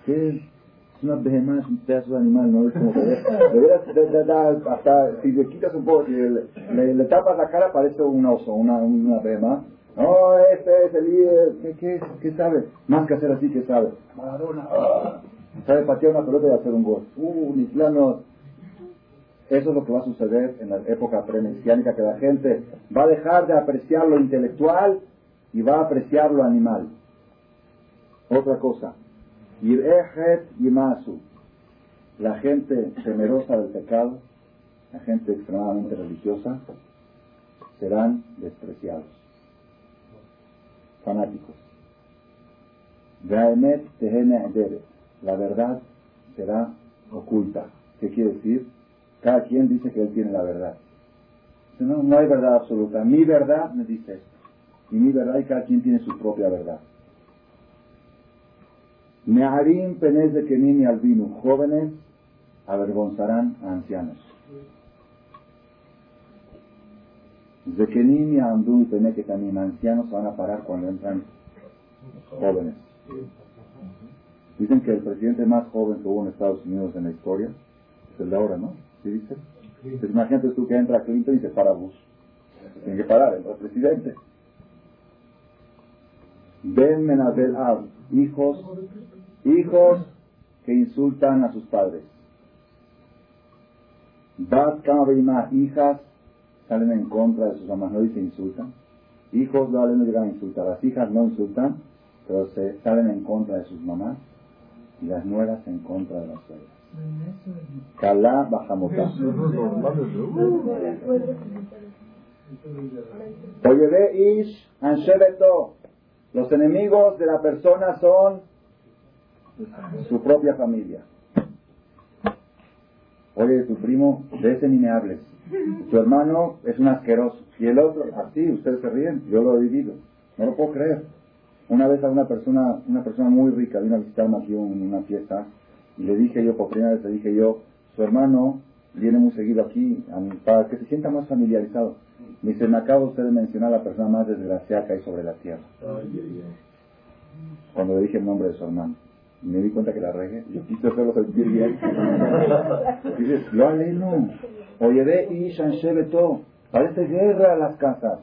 ¿qué es? una behemá, es un pedazo de animal, ¿no? Es como que, de veras, hasta si le quitas un poco, si le, le, tapas la cara, parece un oso, una, una. No, este es el líder, ¿qué, qué, qué sabe? Más que hacer así, ¿qué sabe? Maradona, ¡ah! sabe patear una pelota y hacer un gol. Uh, ni plano, eso es lo que va a suceder en la época premesiánica, que la gente va a dejar de apreciar lo intelectual y va a apreciar lo animal. Otra cosa, Yimasu, la gente temerosa del pecado, la gente extremadamente religiosa, serán despreciados, fanáticos. La verdad será oculta. ¿Qué quiere decir? Cada quien dice que él tiene la verdad. No, no hay verdad absoluta. Mi verdad me dice esto. Y mi verdad y cada quien tiene su propia verdad. Neharim penés de Kenim y Albinu. Jóvenes avergonzarán a ancianos. De Kenim y Andú y también ancianos van a parar cuando entran jóvenes. Dicen que el presidente más joven que hubo en Estados Unidos en la historia es el de ahora, ¿no? ¿Sí dice? Pues imagínate tú que entra Clinton y se para Bush. Tiene que parar, el presidente. Ben Menabel Ab, hijos, hijos que insultan a sus padres. Bat Kamabima, hijas salen en contra de sus mamás, no dice insultan. Hijos no llegan a insultar, las hijas no insultan, pero se salen en contra de sus mamás y las nueras en contra de las suegras. Kalá Bajamotá. Oye, ve Ish Anshebeto. Los enemigos de la persona son su propia familia. Oye, tu primo, de ese ni me hables. Tu hermano es un asqueroso. Y el otro, así, ustedes se ríen, yo lo he vivido. No lo puedo creer. Una vez a una persona, una persona muy rica vino a visitarme aquí en una fiesta y le dije yo, por primera vez le dije yo, su hermano viene muy seguido aquí para que se sienta más familiarizado. Me dice, me acaba usted de mencionar a la persona más desgraciada que hay sobre la tierra. Cuando le dije el nombre de su hermano. Me di cuenta que la regué. Yo quise hacerlo sentir bien. dices, lo aleno. Oye, ve y todo. Parece guerra a las casas.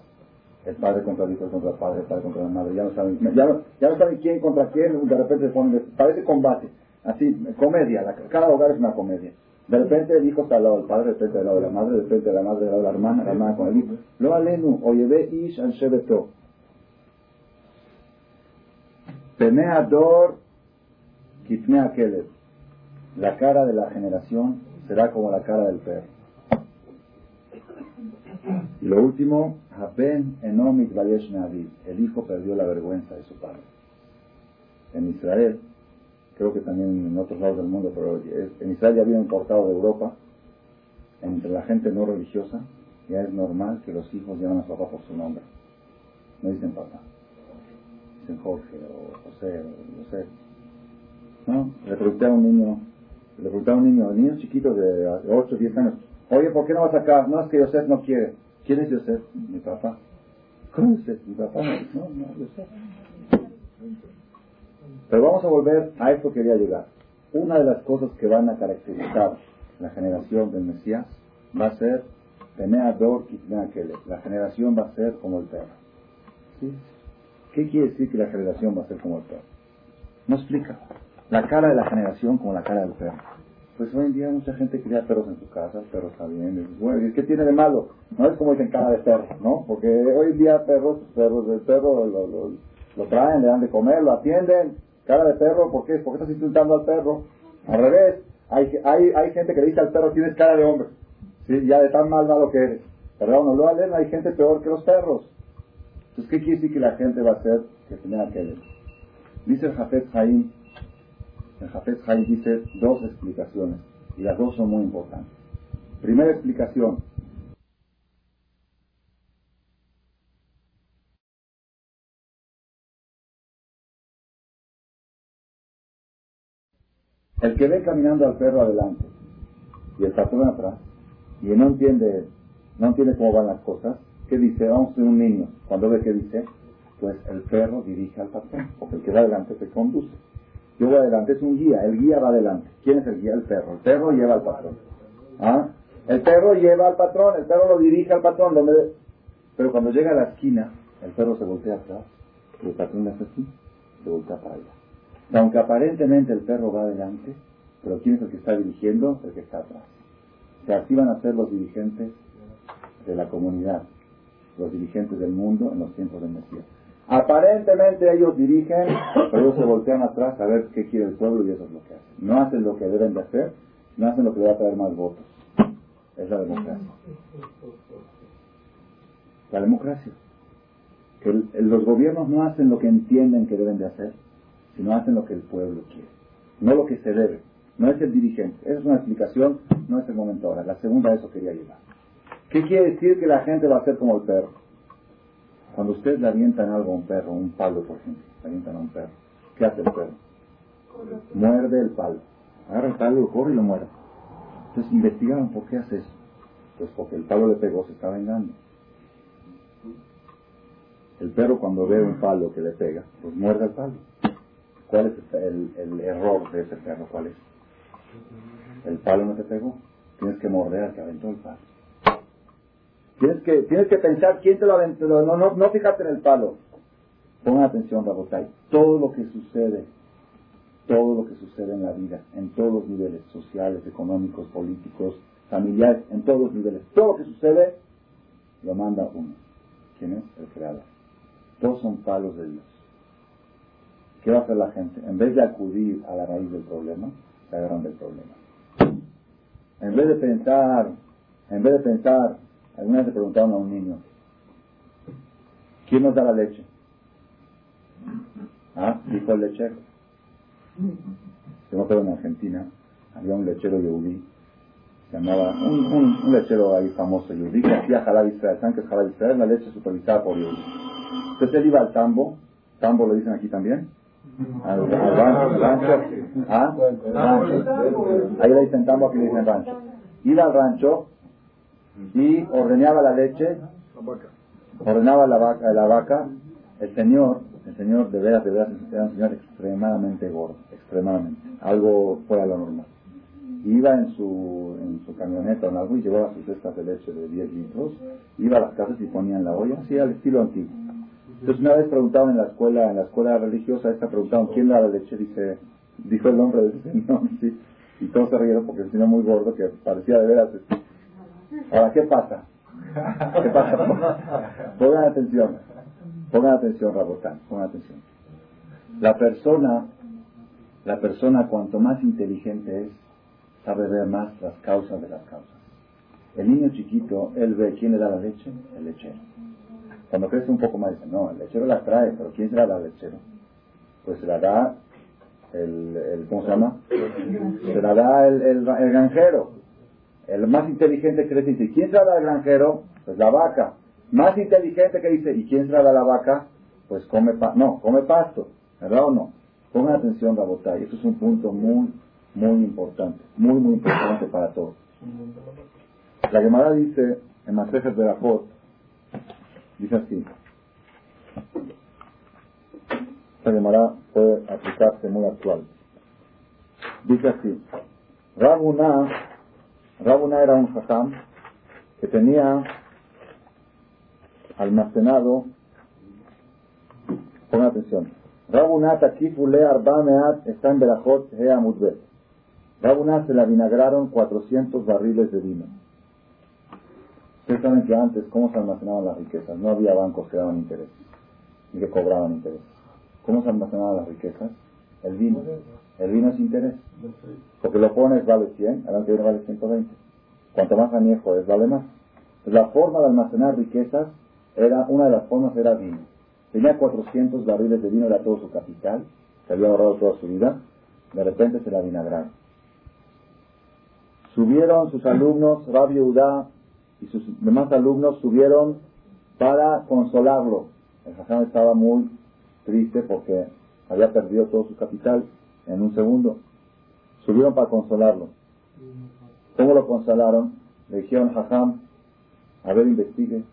El padre contra el hijo, contra el padre, el padre contra la madre. Ya no saben, ya no, ya no saben quién contra quién. De repente se ponen, parece combate. Así, comedia, cada hogar es una comedia. De repente el hijo está al lado del padre, de repente al lado de la madre, de repente la madre al lado de la hermana, la hermana con el hijo. Lo alenu, ve ish an shebeto. Penea dor kitnea keleb. La cara de la generación será como la cara del perro. Y lo último, Haben vayesh El hijo perdió la vergüenza de su padre. En Israel, creo que también en otros lados del mundo, pero en Israel ya había importado de Europa, entre la gente no religiosa, ya es normal que los hijos llamen a su papá por su nombre. No dicen papá. Dicen Jorge o José, o no sé. ¿No? Le pregunté a un niño, le pregunté a un niño, niños chiquitos de 8 o 10 años, oye, ¿por qué no vas acá? No, es que José no quiere. ¿Quién es José? Mi papá. ¿Cómo es mi papá? No, no, José. Pero vamos a volver a esto que quería llegar. Una de las cosas que van a caracterizar la generación del Mesías va a ser Dor La generación va a ser como el perro. ¿Qué quiere decir que la generación va a ser como el perro? No explica. La cara de la generación como la cara del perro. Pues hoy en día mucha gente cría perros en su casa, el perro está bien. Bueno, qué tiene de malo? No es como dicen cara de perro, ¿no? Porque hoy en día perros, perros del perro lo, traen, le dan de comer, lo atienden, Cara de perro, ¿por qué? ¿Por qué estás insultando al perro? Al revés, hay, hay, hay gente que dice al perro, tienes cara de hombre. ¿Sí? Ya de tan malvado que eres. Pero no lo alen, hay gente peor que los perros. Entonces, ¿qué quiere decir que la gente va a hacer que tenga que leer? Dice el Jafet Jaim, el Jafet Jaim dice dos explicaciones, y las dos son muy importantes. Primera explicación, El que ve caminando al perro adelante y el patrón atrás y no entiende, no entiende cómo van las cosas, ¿qué dice? Vamos a un niño. Cuando ve que dice, pues el perro dirige al patrón, porque el que va adelante se conduce. Yo voy adelante, es un guía, el guía va adelante. ¿Quién es el guía? El perro. El perro lleva al patrón. ¿Ah? El perro lleva al patrón, el perro lo dirige al patrón. Donde... Pero cuando llega a la esquina, el perro se voltea atrás el patrón le hace así, se voltea para allá aunque aparentemente el perro va adelante, pero ¿quién es el que está dirigiendo? El que está atrás. O sea, así van a ser los dirigentes de la comunidad, los dirigentes del mundo en los tiempos del Mesías. Aparentemente ellos dirigen, pero ellos se voltean atrás a ver qué quiere el pueblo y eso es lo que hacen. No hacen lo que deben de hacer, no hacen lo que va a traer más votos. Es la democracia. La democracia. Que los gobiernos no hacen lo que entienden que deben de hacer, sino hacen lo que el pueblo quiere, no lo que se debe, no es el dirigente. Esa es una explicación, no es el momento ahora. La segunda, eso quería llegar. ¿Qué quiere decir que la gente va a ser como el perro? Cuando ustedes le avientan algo a un perro, un palo, por ejemplo, le avientan a un perro, ¿qué hace el perro? Muerde el palo. Agarra el palo, lo corre y lo muerde. Entonces investigaron por qué hace eso. Pues porque el palo le pegó, se está vengando. El perro cuando ve un palo que le pega, pues muerde el palo. ¿Cuál es el, error de ese perro? ¿Cuál es? El palo no te pegó. Tienes que morder al que aventó el palo. Tienes que, tienes que pensar quién te lo aventó. No, no, no fíjate en el palo. Pongan atención, Rabotay. Todo lo que sucede, todo lo que sucede en la vida, en todos los niveles, sociales, económicos, políticos, familiares, en todos los niveles, todo lo que sucede, lo manda uno. ¿Quién es? El creador. Todos son palos de Dios. ¿Qué va a hacer la gente? En vez de acudir a la raíz del problema, se agarran del problema. En vez de pensar, en vez de pensar, alguna vez le preguntaron a un niño, ¿quién nos da la leche? Ah, dijo el lechero. Yo me acuerdo en Argentina, había un lechero yudí, se llamaba, un, lechero ahí famoso yudí, que hacía Jalab Israel, ¿saben que Jalab Israel? La leche supervisada por yudí. Entonces él iba al tambo, tambo lo dicen aquí también, al, rancho, ¿ah? Ahí le dicen tambo, aquí le dicen rancho. Iba al rancho y ordenaba la leche, ordenaba la vaca, la vaca. El señor, el señor de veras, de veras, era un señor extremadamente gordo, extremadamente, algo fuera de lo normal. Iba en su, en su camioneta o algo y llevaba sus cestas de leche de 10 litros, iba a las casas y ponía en la olla, así al estilo antiguo. Entonces una vez preguntaban en la escuela, en la escuela religiosa, esta preguntaban quién da la leche, dice, dijo el nombre del Señor, sí. Y todos se rieron porque el señor muy gordo que parecía de veras. Ahora, ¿qué pasa? ¿Qué pasa? Pongan atención. Pongan atención, Rabotán. Pongan atención. La persona, la persona cuanto más inteligente es, sabe ver más las causas de las causas. El niño chiquito, él ve quién le da la leche, el lechero. Cuando crece un poco más dice, no, el lechero la trae, pero ¿quién se la da al lechero? Pues se la da el, el ¿cómo se llama? Se la da el, el, granjero. El más inteligente que le dice, ¿quién se la da al granjero? Pues la vaca. Más inteligente que dice, ¿y quién se la la vaca? Pues come, pa no, come pasto. ¿Verdad o no? Pongan atención, Rabotay. Esto es un punto muy, muy importante. Muy, muy importante para todos. La Gemara dice, en Masejes de la Pot, dice así. Esta Gemara puede aplicarse muy actual. Dice así. Rabuna, Rabuna era un jajam que tenía almacenado, pongan atención, Rabunat Akifule Arba Meat está en Berajot Hea Mudbet. Rabunat se la vinagraron 400 barriles de vino. Ustedes que antes, ¿cómo se almacenaban las riquezas? No había bancos que daban interés, ni que cobraban interés. ¿Cómo se almacenaban las riquezas? El vino. El vino es interés. Porque lo pones vale 100, ahora que vale 120. Cuanto más añejo es, vale más. la forma de almacenar riquezas era, una de las formas era vino. Tenía 400 barriles de vino, era todo su capital, se había ahorrado toda su vida, de repente se la vinagraron. Subieron sus alumnos, Rabbi Udá y sus demás alumnos subieron para consolarlo. El jajam estaba muy triste porque había perdido todo su capital en un segundo. Subieron para consolarlo. ¿Cómo lo consolaron? Le dijeron, jajam, a ver, investigue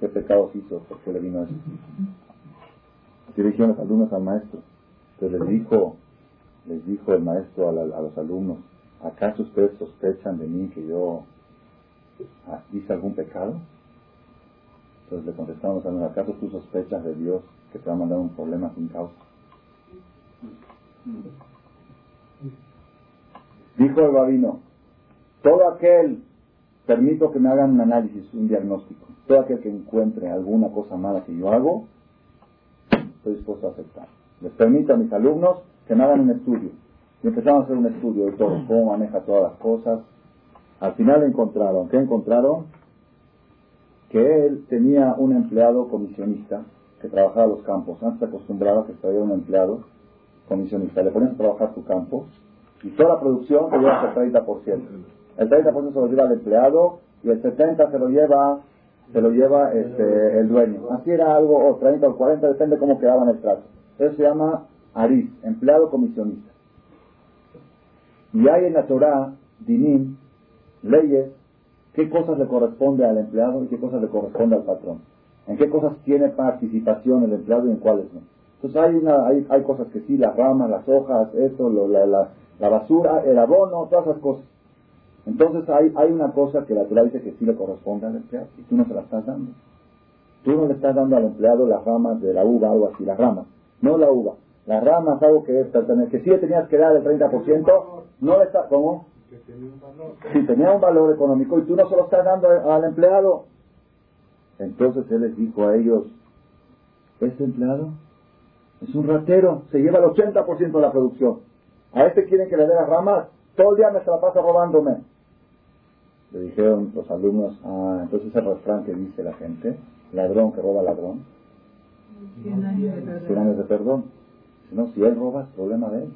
qué pecados hizo, por qué le vino eso. Así le dijeron los alumnos al maestro. Entonces les dijo, les dijo el maestro a, los alumnos, ¿acaso ustedes sospechan de mí que yo hice algún pecado? Entonces le contestaron los alumnos, ¿acaso tú sospechas de Dios que te va a mandar un problema sin causa? Dijo el babino, todo aquel, permito que me hagan un análisis, un diagnóstico todo aquel que encuentre alguna cosa mala que yo hago, estoy dispuesto a aceptar. Les permito a mis alumnos que me hagan un estudio. Y empezamos a hacer un estudio de todo, cómo maneja todas las cosas. Al final encontraron, ¿qué encontraron? Que él tenía un empleado comisionista que trabajaba los campos. Antes acostumbraba que estaba un empleado comisionista. Le ponías a trabajar tu campo y toda la producción se lleva hasta el 30%. El 30% se lo lleva el empleado y el 70% se lo lleva se lo lleva este, el dueño. Así era algo, o 30 o 40, depende cómo quedaba en el trato. Eso se llama Aris, empleado comisionista. Y hay en la Torah, dinim, leyes, qué cosas le corresponde al empleado y qué cosas le corresponde al patrón. En qué cosas tiene participación el empleado y en cuáles no. Entonces hay, una, hay, hay cosas que sí, las ramas, las hojas, esto, la, la, la basura, el abono, todas esas cosas. Entonces hay, hay una cosa que la Torah dice que sí le corresponde al empleado y tú no se la estás dando. Tú no le estás dando al empleado las ramas de la uva, algo así, las ramas, no la uva. Las ramas, algo que, que sí le tenías que dar el 30%, no le estás, ¿cómo? Si tenía un valor económico y tú no se lo estás dando al empleado. Entonces él les dijo a ellos, este empleado es un ratero, se lleva el 80% de la producción. A este quieren que le dé las ramas, todo el día me se la pasa robándome. Le dijeron los alumnos, ah, entonces el refrán que dice la gente, ladrón que roba ladrón, 100 años de perdón. No, si él roba, es problema de él.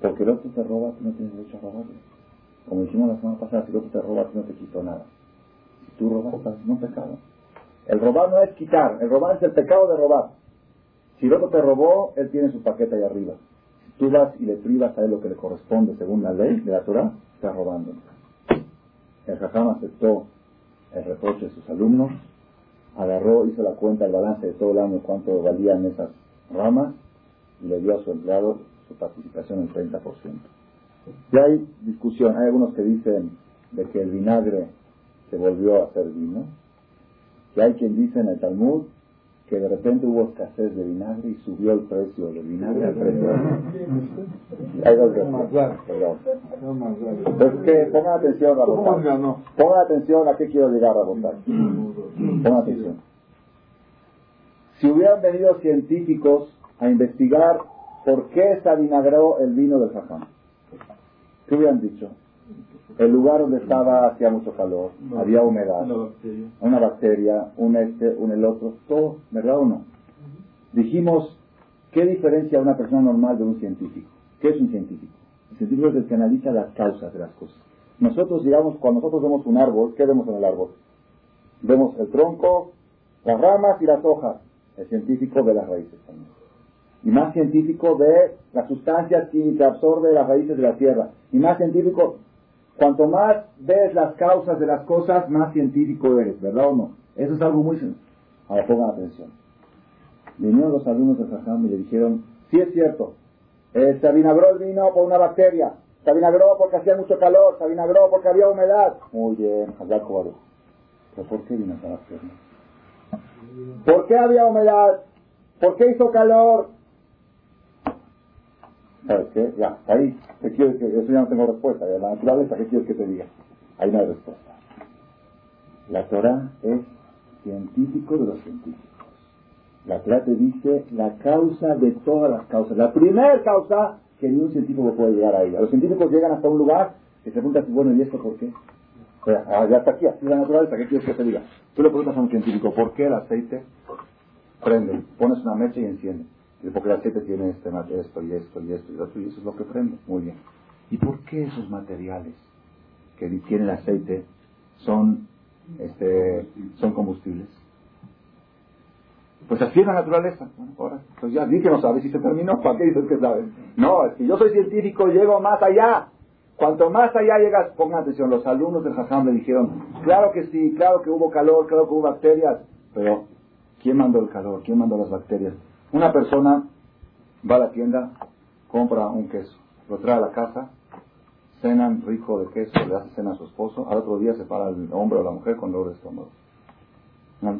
Porque el otro te roba, tú no tienes derecho a robarle. Como dijimos la semana pasada, si el otro te roba, tú no te quito nada. Si tú robas, estás haciendo un pecado. El robar no es quitar, el robar es el pecado de robar. Si el te robó, él tiene su paquete ahí arriba. Tú vas y le privas a él lo que le corresponde según la ley de la Torah, estás robando. El Jajam aceptó el reproche de sus alumnos, agarró, hizo la cuenta, el balance de todo el año, cuánto valían esas ramas, y le dio a su empleado su participación en 30%. Y hay discusión, hay algunos que dicen de que el vinagre se volvió a hacer vino, y hay quien dice en el Talmud que de repente hubo escasez de vinagre y subió el precio del vinagre al precio. Entonces, que pongan atención, Rabotay. Pongan atención a qué quiero llegar, a votar. Pongan atención. Si hubieran venido científicos a investigar por qué se avinagró el vino del Jajam, ¿qué hubieran dicho? El lugar donde estaba hacía mucho calor, había humedad, una bacteria, un este, un el otro, todo, ¿verdad o no? Dijimos, ¿qué diferencia una persona normal de un científico? ¿Qué es un científico? El científico es el que analiza las causas de las cosas. Nosotros, digamos, cuando nosotros vemos un árbol, ¿qué vemos en el árbol? Vemos el tronco, las ramas y las hojas. El científico ve las raíces también. Y más científico ve las sustancias que absorbe las raíces de la tierra. Y más científico Cuanto más ves las causas de las cosas, más científico eres, ¿verdad o no? Eso es algo muy sencillo. Ahora pongan atención. Vinieron los alumnos de Jajam y le dijeron, sí es cierto, eh, se avinagró el vino por una bacteria, se avinagró porque hacía mucho calor, se avinagró porque había humedad. Muy bien, allá ¿Pero por qué vino esa bacteria? ¿Por qué había humedad? ¿Por qué hizo calor? ¿Sabes qué? Ya, ahí, ¿qué quieres que, eso ya no tengo respuesta, la naturaleza, ¿qué quieres que te diga? Ahí no hay respuesta. La Torah es científico de los científicos. La Torah te dice la causa de todas las causas. La primera causa que ni un científico puede llegar a ella. Los científicos llegan hasta un lugar y se preguntan bueno, ¿y esto por qué? Sea, ah, ya está aquí, así la naturaleza, ¿qué quieres que te diga? Tú le preguntas a un científico, ¿por qué el aceite prende? Pones una mecha y enciende. Porque el aceite tiene este, esto y esto y esto y esto y eso es lo que prende. Muy bien. ¿Y por qué esos materiales que tiene el aceite son, este, son combustibles? Pues así es la naturaleza. Bueno, ahora, pues ya di que no sabes si se terminó, ¿para qué dices que sabes? No, es que yo soy científico, llego más allá. Cuanto más allá llegas, pongan atención, los alumnos del Jajam le dijeron, claro que sí, claro que hubo calor, claro que hubo bacterias, pero ¿quién mandó el calor? ¿Quién mandó las bacterias? Una persona va a la tienda, compra un queso, lo trae a la casa, cenan rico de queso, le hace cena a su esposo, al otro día se para el hombre o la mujer con dolor de estómago.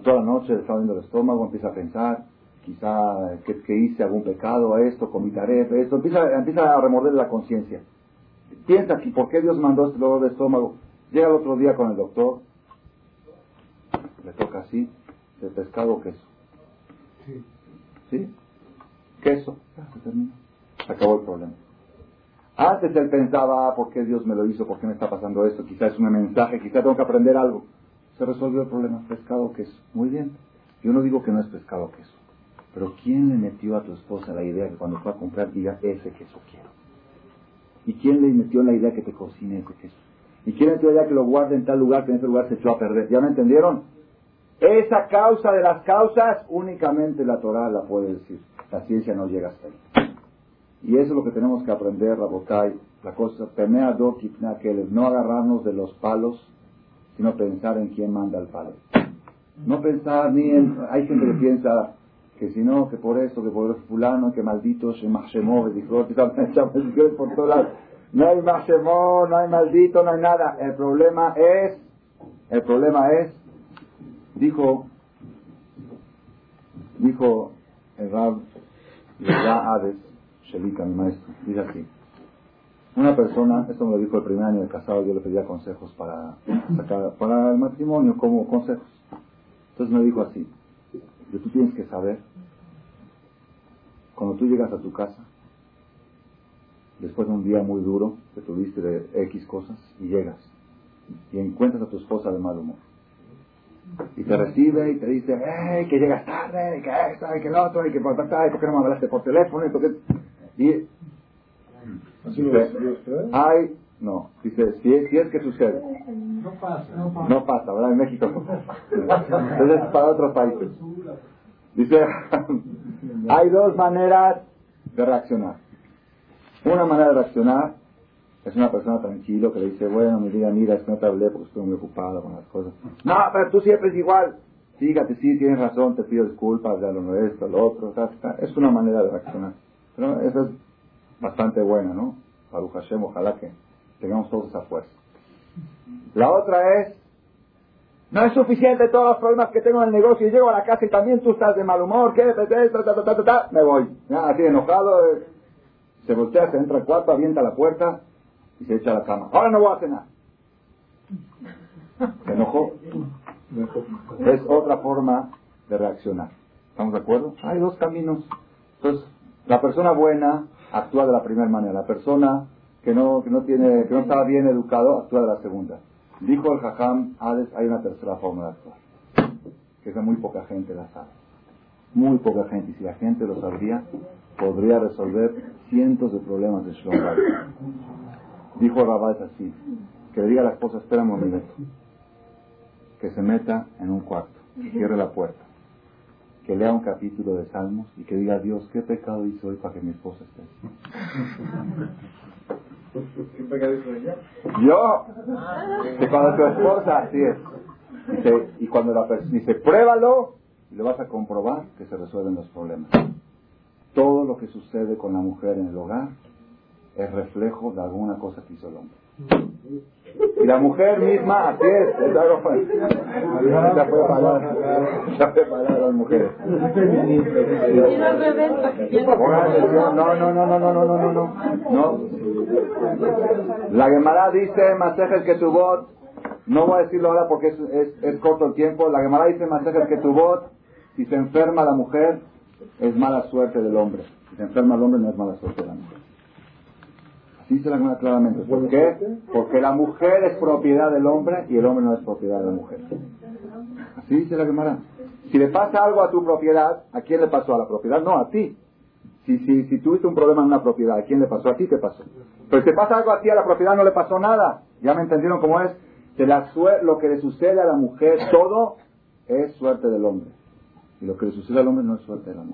Toda la noche le está doliendo el estómago, empieza a pensar, quizá que, hice algún pecado a esto, comitaré esto, empieza, empieza a remorder la conciencia. Piensa aquí, ¿por qué Dios mandó este dolor de estómago? Llega el otro día con el doctor, le toca así, de pescado o queso. Sí. ¿Sí? Queso. se terminó. Se acabó el problema. Antes él pensaba, ¿por qué Dios me lo hizo? ¿Por qué me está pasando esto? Quizás es un mensaje, quizás tengo que aprender algo. Se resolvió el problema. Pescado o queso. Muy bien. Yo no digo que no es pescado queso. Pero ¿quién le metió a tu esposa la idea que cuando fue a comprar diga ese queso quiero? ¿Y quién le metió la idea que te cocine ese queso? ¿Y quién le metió la idea que lo guarde en tal lugar que en ese lugar se echó a perder? ¿Ya me entendieron? Esa causa de las causas únicamente la Torah la puede decir. La ciencia no llega hasta ahí. Y eso es lo que tenemos que aprender, Rabotai. La cosa, temea do no agarrarnos de los palos, sino pensar en quién manda el palo. No pensar ni en, hay gente que piensa que si no, que por esto, que por el fulano, que maldito se machemó, dijo, por. No hay machemó, no hay maldito, no hay nada. El problema es, el problema es Dijo, dijo el Rab Hades, Shelika, mi maestro, dice así. Una persona, esto me lo dijo el primer año de casado, yo le pedía consejos para sacar, para el matrimonio, como consejos. Entonces me dijo así, que tú tienes que saber, cuando tú llegas a tu casa, después de un día muy duro, que tuviste de X cosas, y llegas, y encuentras a tu esposa de mal humor y te recibe y te dice, hey, que llegas tarde, y que esto, y que lo otro, y que por, y por qué no me hablaste por teléfono, y, y dice, ay, no, dice, si es, si es que sucede. No pasa, no pasa. No pasa, ¿verdad? En México no pasa. Entonces para otros países. Dice, hay dos maneras de reaccionar. Una manera de reaccionar es una persona tranquilo que le dice, bueno, mi vida, mira, es que no te hablé porque estoy muy ocupado con las cosas. No, pero tú siempre es igual. Fíjate, sí, tienes razón, te pido disculpas, ya lo esto, lo otro. es una manera de reaccionar. Pero esa es bastante buena, ¿no? Para Hashem, ojalá que tengamos toda esa fuerza. La otra es No es suficiente todos los problemas que tengo en el negocio y llego a la casa y también tú estás de mal humor, ¿qué? Me voy. así enojado, eh. se voltea, se entra al cuarto, avienta la puerta y se echa la cama. Ahora no voy a cenar. Se enojó. Es otra forma de reaccionar. ¿Estamos de acuerdo? Hay dos caminos. Entonces, la persona buena actúa de la primera manera. La persona que no, que no, tiene, que no estaba bien educado actúa de la segunda. Dijo el Jajam Hades, hay una tercera forma de actuar, que es muy poca gente la sabe. Muy poca gente. Y si la gente lo sabría, podría resolver cientos de problemas de Shalom Dijo Rabá así, que le diga a la esposa, espera un momento, que se meta en un cuarto, que cierre la puerta, que lea un capítulo de Salmos y que diga, Dios, ¿qué pecado hizo hoy para que mi esposa esté ¿Qué pecado hizo ella? Yo, que cuando tu esposa, así es. y cuando la persona dice, pruébalo, y lo vas a comprobar que se resuelven los problemas. Todo lo que sucede con la mujer en el hogar es reflejo de alguna cosa que hizo el hombre. Y la mujer misma, así es, es algo Ya puede parar, ya puede parar las mujeres. No, no, no, no, no, no, no, no, no, no. La Gemara dice, Masejes que tu voz, no voy a decirlo ahora porque es, es, es corto el tiempo, la Gemara dice, Masejes que tu voz, si se enferma la mujer, es mala suerte del hombre. Si se enferma el hombre, no es mala suerte de la mujer. Dice la claramente. ¿Por qué? Porque la mujer es propiedad del hombre y el hombre no es propiedad de la mujer. Así dice la Gemara. Si le pasa algo a tu propiedad, ¿a quién le pasó? ¿A la propiedad? No, a ti. Si, si, si tuviste un problema en una propiedad, ¿a quién le pasó? A ti te pasó. Pero si te pasa algo a ti, a la propiedad no le pasó nada. ¿Ya me entendieron cómo es? Lo que le sucede a la mujer, todo es suerte del hombre. Y lo que le sucede al hombre no es suerte de la.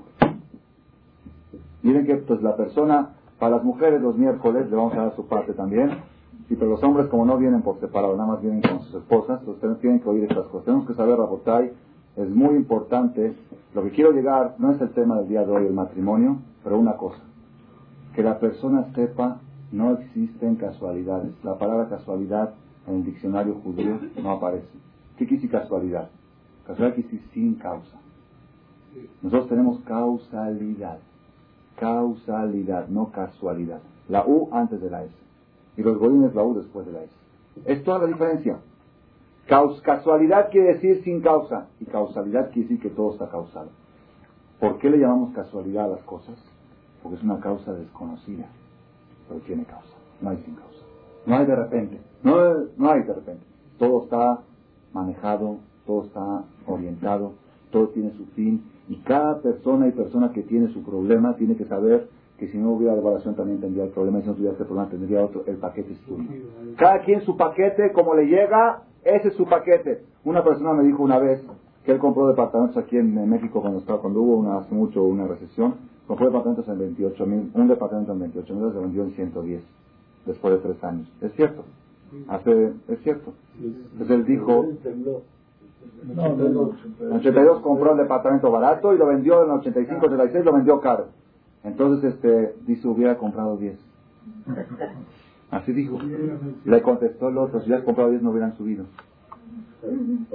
Miren que pues la persona para las mujeres los miércoles le vamos a dar su parte también. Y para los hombres, como no vienen por separado, nada más vienen con sus esposas, ustedes tienen que oír estas cosas. Tenemos que saber, Rabotay, es muy importante. Lo que quiero llegar no es el tema del día de hoy, el matrimonio, pero una cosa. Que la persona sepa, no existen casualidades. La palabra casualidad en el diccionario judío no aparece. ¿Qué decir casualidad? Casualidad decir sin causa. Nosotros tenemos causalidad. Causalidad, no casualidad. La U antes de la S. Y los es la U después de la S. Es toda la diferencia. casualidad quiere decir sin causa. Y causalidad quiere decir que todo está causado. ¿Por qué le llamamos casualidad a las cosas? Porque es una causa desconocida. Pero tiene causa. No hay sin causa. No hay de repente. No, no hay de repente. Todo está manejado, todo está orientado, todo tiene su fin y cada persona y persona que tiene su problema tiene que saber que si no hubiera evaluación también tendría el problema, y si no tuviera ese problema tendría otro, el paquete es tuyo. Cada quien su paquete, como le llega, ese es su paquete. Una persona me dijo una vez que él compró departamentos aquí en México cuando estaba, cuando hubo una, hace mucho una recesión, compró departamentos en 28 mil, un departamento en 28 mil, se vendió en 110, después de tres años. Es cierto, hace, es cierto. Entonces él dijo, en 82 compró el departamento barato y lo vendió en 85, 86 lo vendió caro. Entonces este dice hubiera comprado 10. Así dijo. Le contestó el otro, si hubieras comprado 10 no hubieran subido.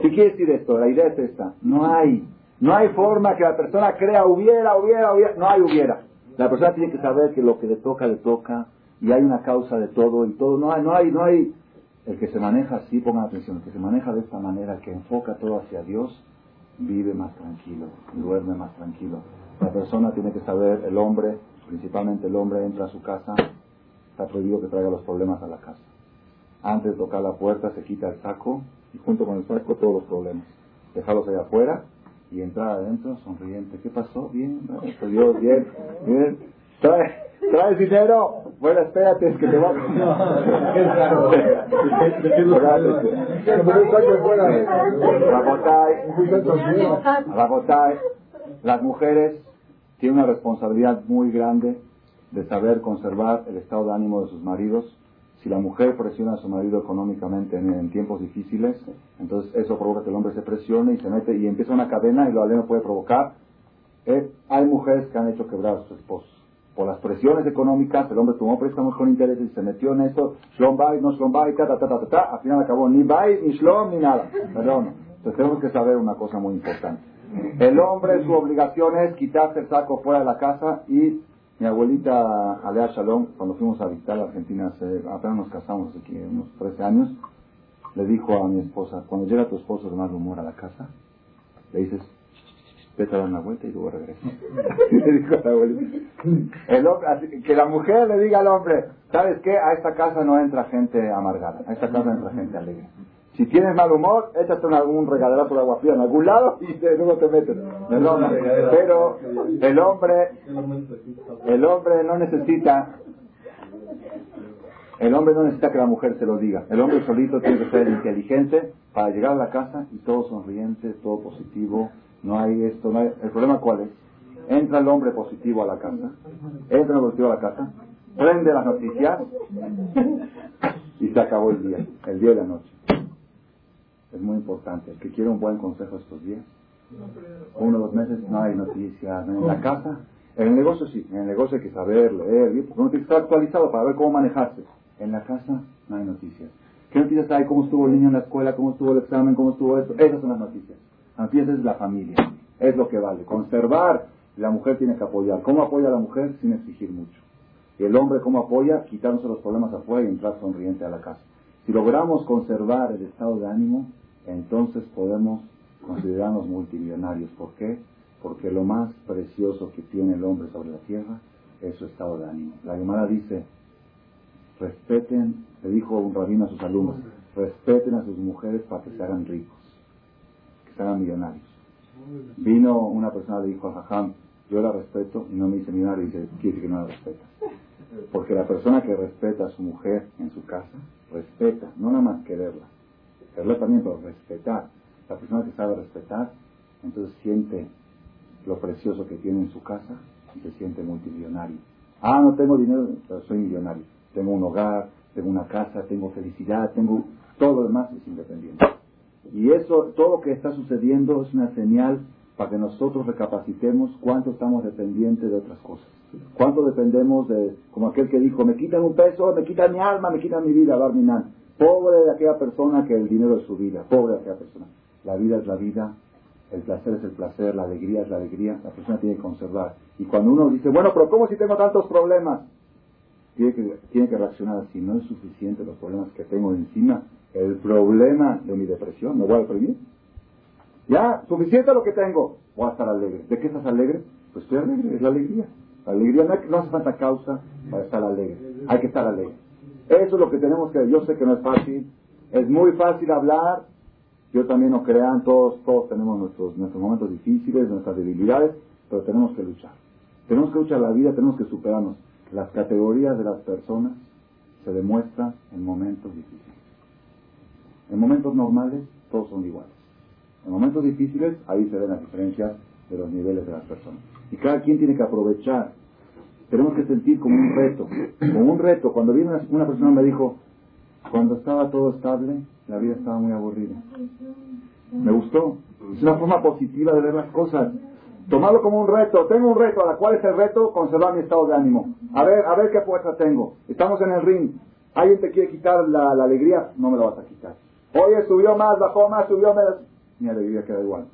¿Qué quiere decir esto? La idea es esta. No hay, no hay forma que la persona crea hubiera, hubiera, hubiera. No hay hubiera. La persona tiene que saber que lo que le toca, le toca. Y hay una causa de todo y todo. No hay, no hay, no hay, el que se maneja así, pongan atención, el que se maneja de esta manera, que enfoca todo hacia Dios, vive más tranquilo, duerme más tranquilo. La persona tiene que saber, el hombre, principalmente el hombre, entra a su casa, está prohibido que traiga los problemas a la casa. Antes de tocar la puerta se quita el saco y junto con el saco todos los problemas. Dejarlos allá afuera y entrar adentro sonriente. ¿Qué pasó? Bien, Dios, bien, bien. Trae, ¿Traes dinero? Bueno, espérate, es que te va a... las mujeres tienen una responsabilidad muy grande de saber conservar el estado de ánimo de sus maridos. Si la mujer presiona a su marido económicamente en, tiempos difíciles, entonces eso provoca que el hombre se presione y se mete y empieza una cadena y lo aleno puede provocar. Eh, hay mujeres que han hecho quebrar a sus esposos por las presiones económicas, el hombre tomó préstamos con intereses y se metió en esto, Shlom Bay, no Shlom Bay, ta, ta, ta, ta, ta, al final acabó ni Bay, ni Shlom, ni nada. Perdón. Entonces tenemos que saber una cosa muy importante. El hombre, su obligación es quitarse el saco fuera de la casa y mi abuelita Alea Shalom, cuando fuimos a visitar la Argentina, hace, apenas nos casamos aquí unos 13 años, le dijo a mi esposa, cuando llega tu esposo de mal humor a la casa, le dices, vete a dar una vuelta y luego regresa. le dijo la abuelita. El hombre, que la mujer le diga al hombre, ¿sabes qué? A esta casa no entra gente amargada, a esta casa entra gente alegre. Si tienes mal humor, échate un, algún regaderazo de agua fría en algún lado y luego te metes. Pero el hombre, el hombre no necesita, el hombre no necesita que la mujer se lo diga. El hombre solito tiene que ser inteligente para llegar a la casa y todo sonriente, todo positivo. No hay esto, no hay... ¿El problema cuál es? Entra el hombre positivo a la casa, entra el positivo a la casa, prende las noticias y se acabó el día, el día y la noche es muy importante. El que quiere un buen consejo estos días, uno o dos meses no hay noticias, en la casa, en el negocio sí, en el negocio hay que saber, leer, uno tiene que estar actualizado para ver cómo manejarse. En la casa no hay noticias. ¿Qué noticias hay? ¿Cómo estuvo el niño en la escuela? ¿Cómo estuvo el examen? ¿Cómo estuvo esto? Esas son las noticias. Noticias es la familia, es lo que vale. Conservar, la mujer tiene que apoyar. ¿Cómo apoya a la mujer? Sin exigir mucho. Y el hombre, ¿cómo apoya? Quitándose los problemas afuera y entrar sonriente a la casa. Si logramos conservar el estado de ánimo, entonces podemos considerarnos multimillonarios. ¿Por qué? Porque lo más precioso que tiene el hombre sobre la tierra es su estado de ánimo. La Gemara dice, respeten, le dijo un rabino a sus alumnos, respeten a sus mujeres para que se hagan ricos, que se millonarios. Vino una persona, le dijo a Jajam, yo la respeto y no me dice millonario, dice, quiere decir que no la respeta. Porque la persona que respeta a su mujer en su casa, respeta, no nada más quererla, quererla también, pero respetar. La persona que sabe respetar, entonces siente lo precioso que tiene en su casa y se siente multimillonario. Ah, no tengo dinero, pero soy millonario. Tengo un hogar, tengo una casa, tengo felicidad, tengo todo lo demás es independiente. Y eso, todo lo que está sucediendo es una señal para que nosotros recapacitemos cuánto estamos dependientes de otras cosas. Cuánto dependemos de, como aquel que dijo, me quitan un peso, me quitan mi alma, me quitan mi vida, Barminan. Pobre de aquella persona que el dinero es su vida, pobre de aquella persona. La vida es la vida, el placer es el placer, la alegría es la alegría, la persona tiene que conservar. Y cuando uno dice, bueno, pero ¿cómo si tengo tantos problemas? Tiene que, tiene que reaccionar así, no es suficiente los problemas que tengo encima, el problema de mi depresión, ¿me voy a deprimir? Ya, suficiente lo que tengo, voy a estar alegre. ¿De qué estás alegre? Pues estoy alegre, es la alegría. La alegría no, no hace falta causa para estar alegre, hay que estar alegre. Eso es lo que tenemos que, yo sé que no es fácil, es muy fácil hablar, yo también no crean, todos, todos tenemos nuestros, nuestros momentos difíciles, nuestras debilidades, pero tenemos que luchar. Tenemos que luchar la vida, tenemos que superarnos. Las categorías de las personas se demuestran en momentos difíciles. En momentos normales todos son iguales. En momentos difíciles ahí se ven las diferencias de los niveles de las personas. Y cada quien tiene que aprovechar tenemos que sentir como un reto, como un reto. Cuando vino una, persona me dijo, cuando estaba todo estable, la vida estaba muy aburrida. Me gustó. Es una forma positiva de ver las cosas. Tomarlo como un reto. Tengo un reto. ¿A la cual es el reto? Conservar mi estado de ánimo. A ver, a ver qué fuerza tengo. Estamos en el ring. ¿Alguien te quiere quitar la, alegría? No me lo vas a quitar. Oye, subió más, bajó más, subió menos. Mi alegría queda igual.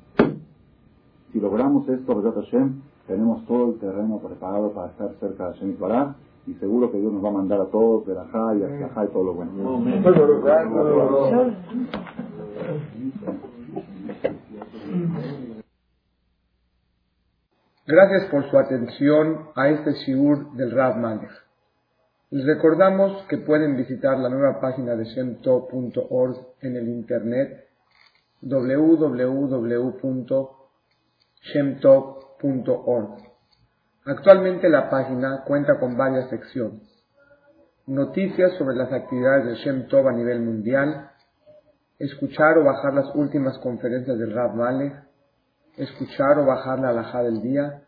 Si logramos esto, Hashem, tenemos todo el terreno preparado para estar cerca de Hashem y seguro que Dios nos va a mandar a todos de la y a y todo lo bueno. Gracias por su atención a este shiur del Rav Malek. Les recordamos que pueden visitar la nueva página de shemto.org en el internet www.shemtov.org Actualmente la página cuenta con varias secciones. Noticias sobre las actividades de Shem Tov a nivel mundial, escuchar o bajar las últimas conferencias del Rab Malek, escuchar o bajar la alhaja del día,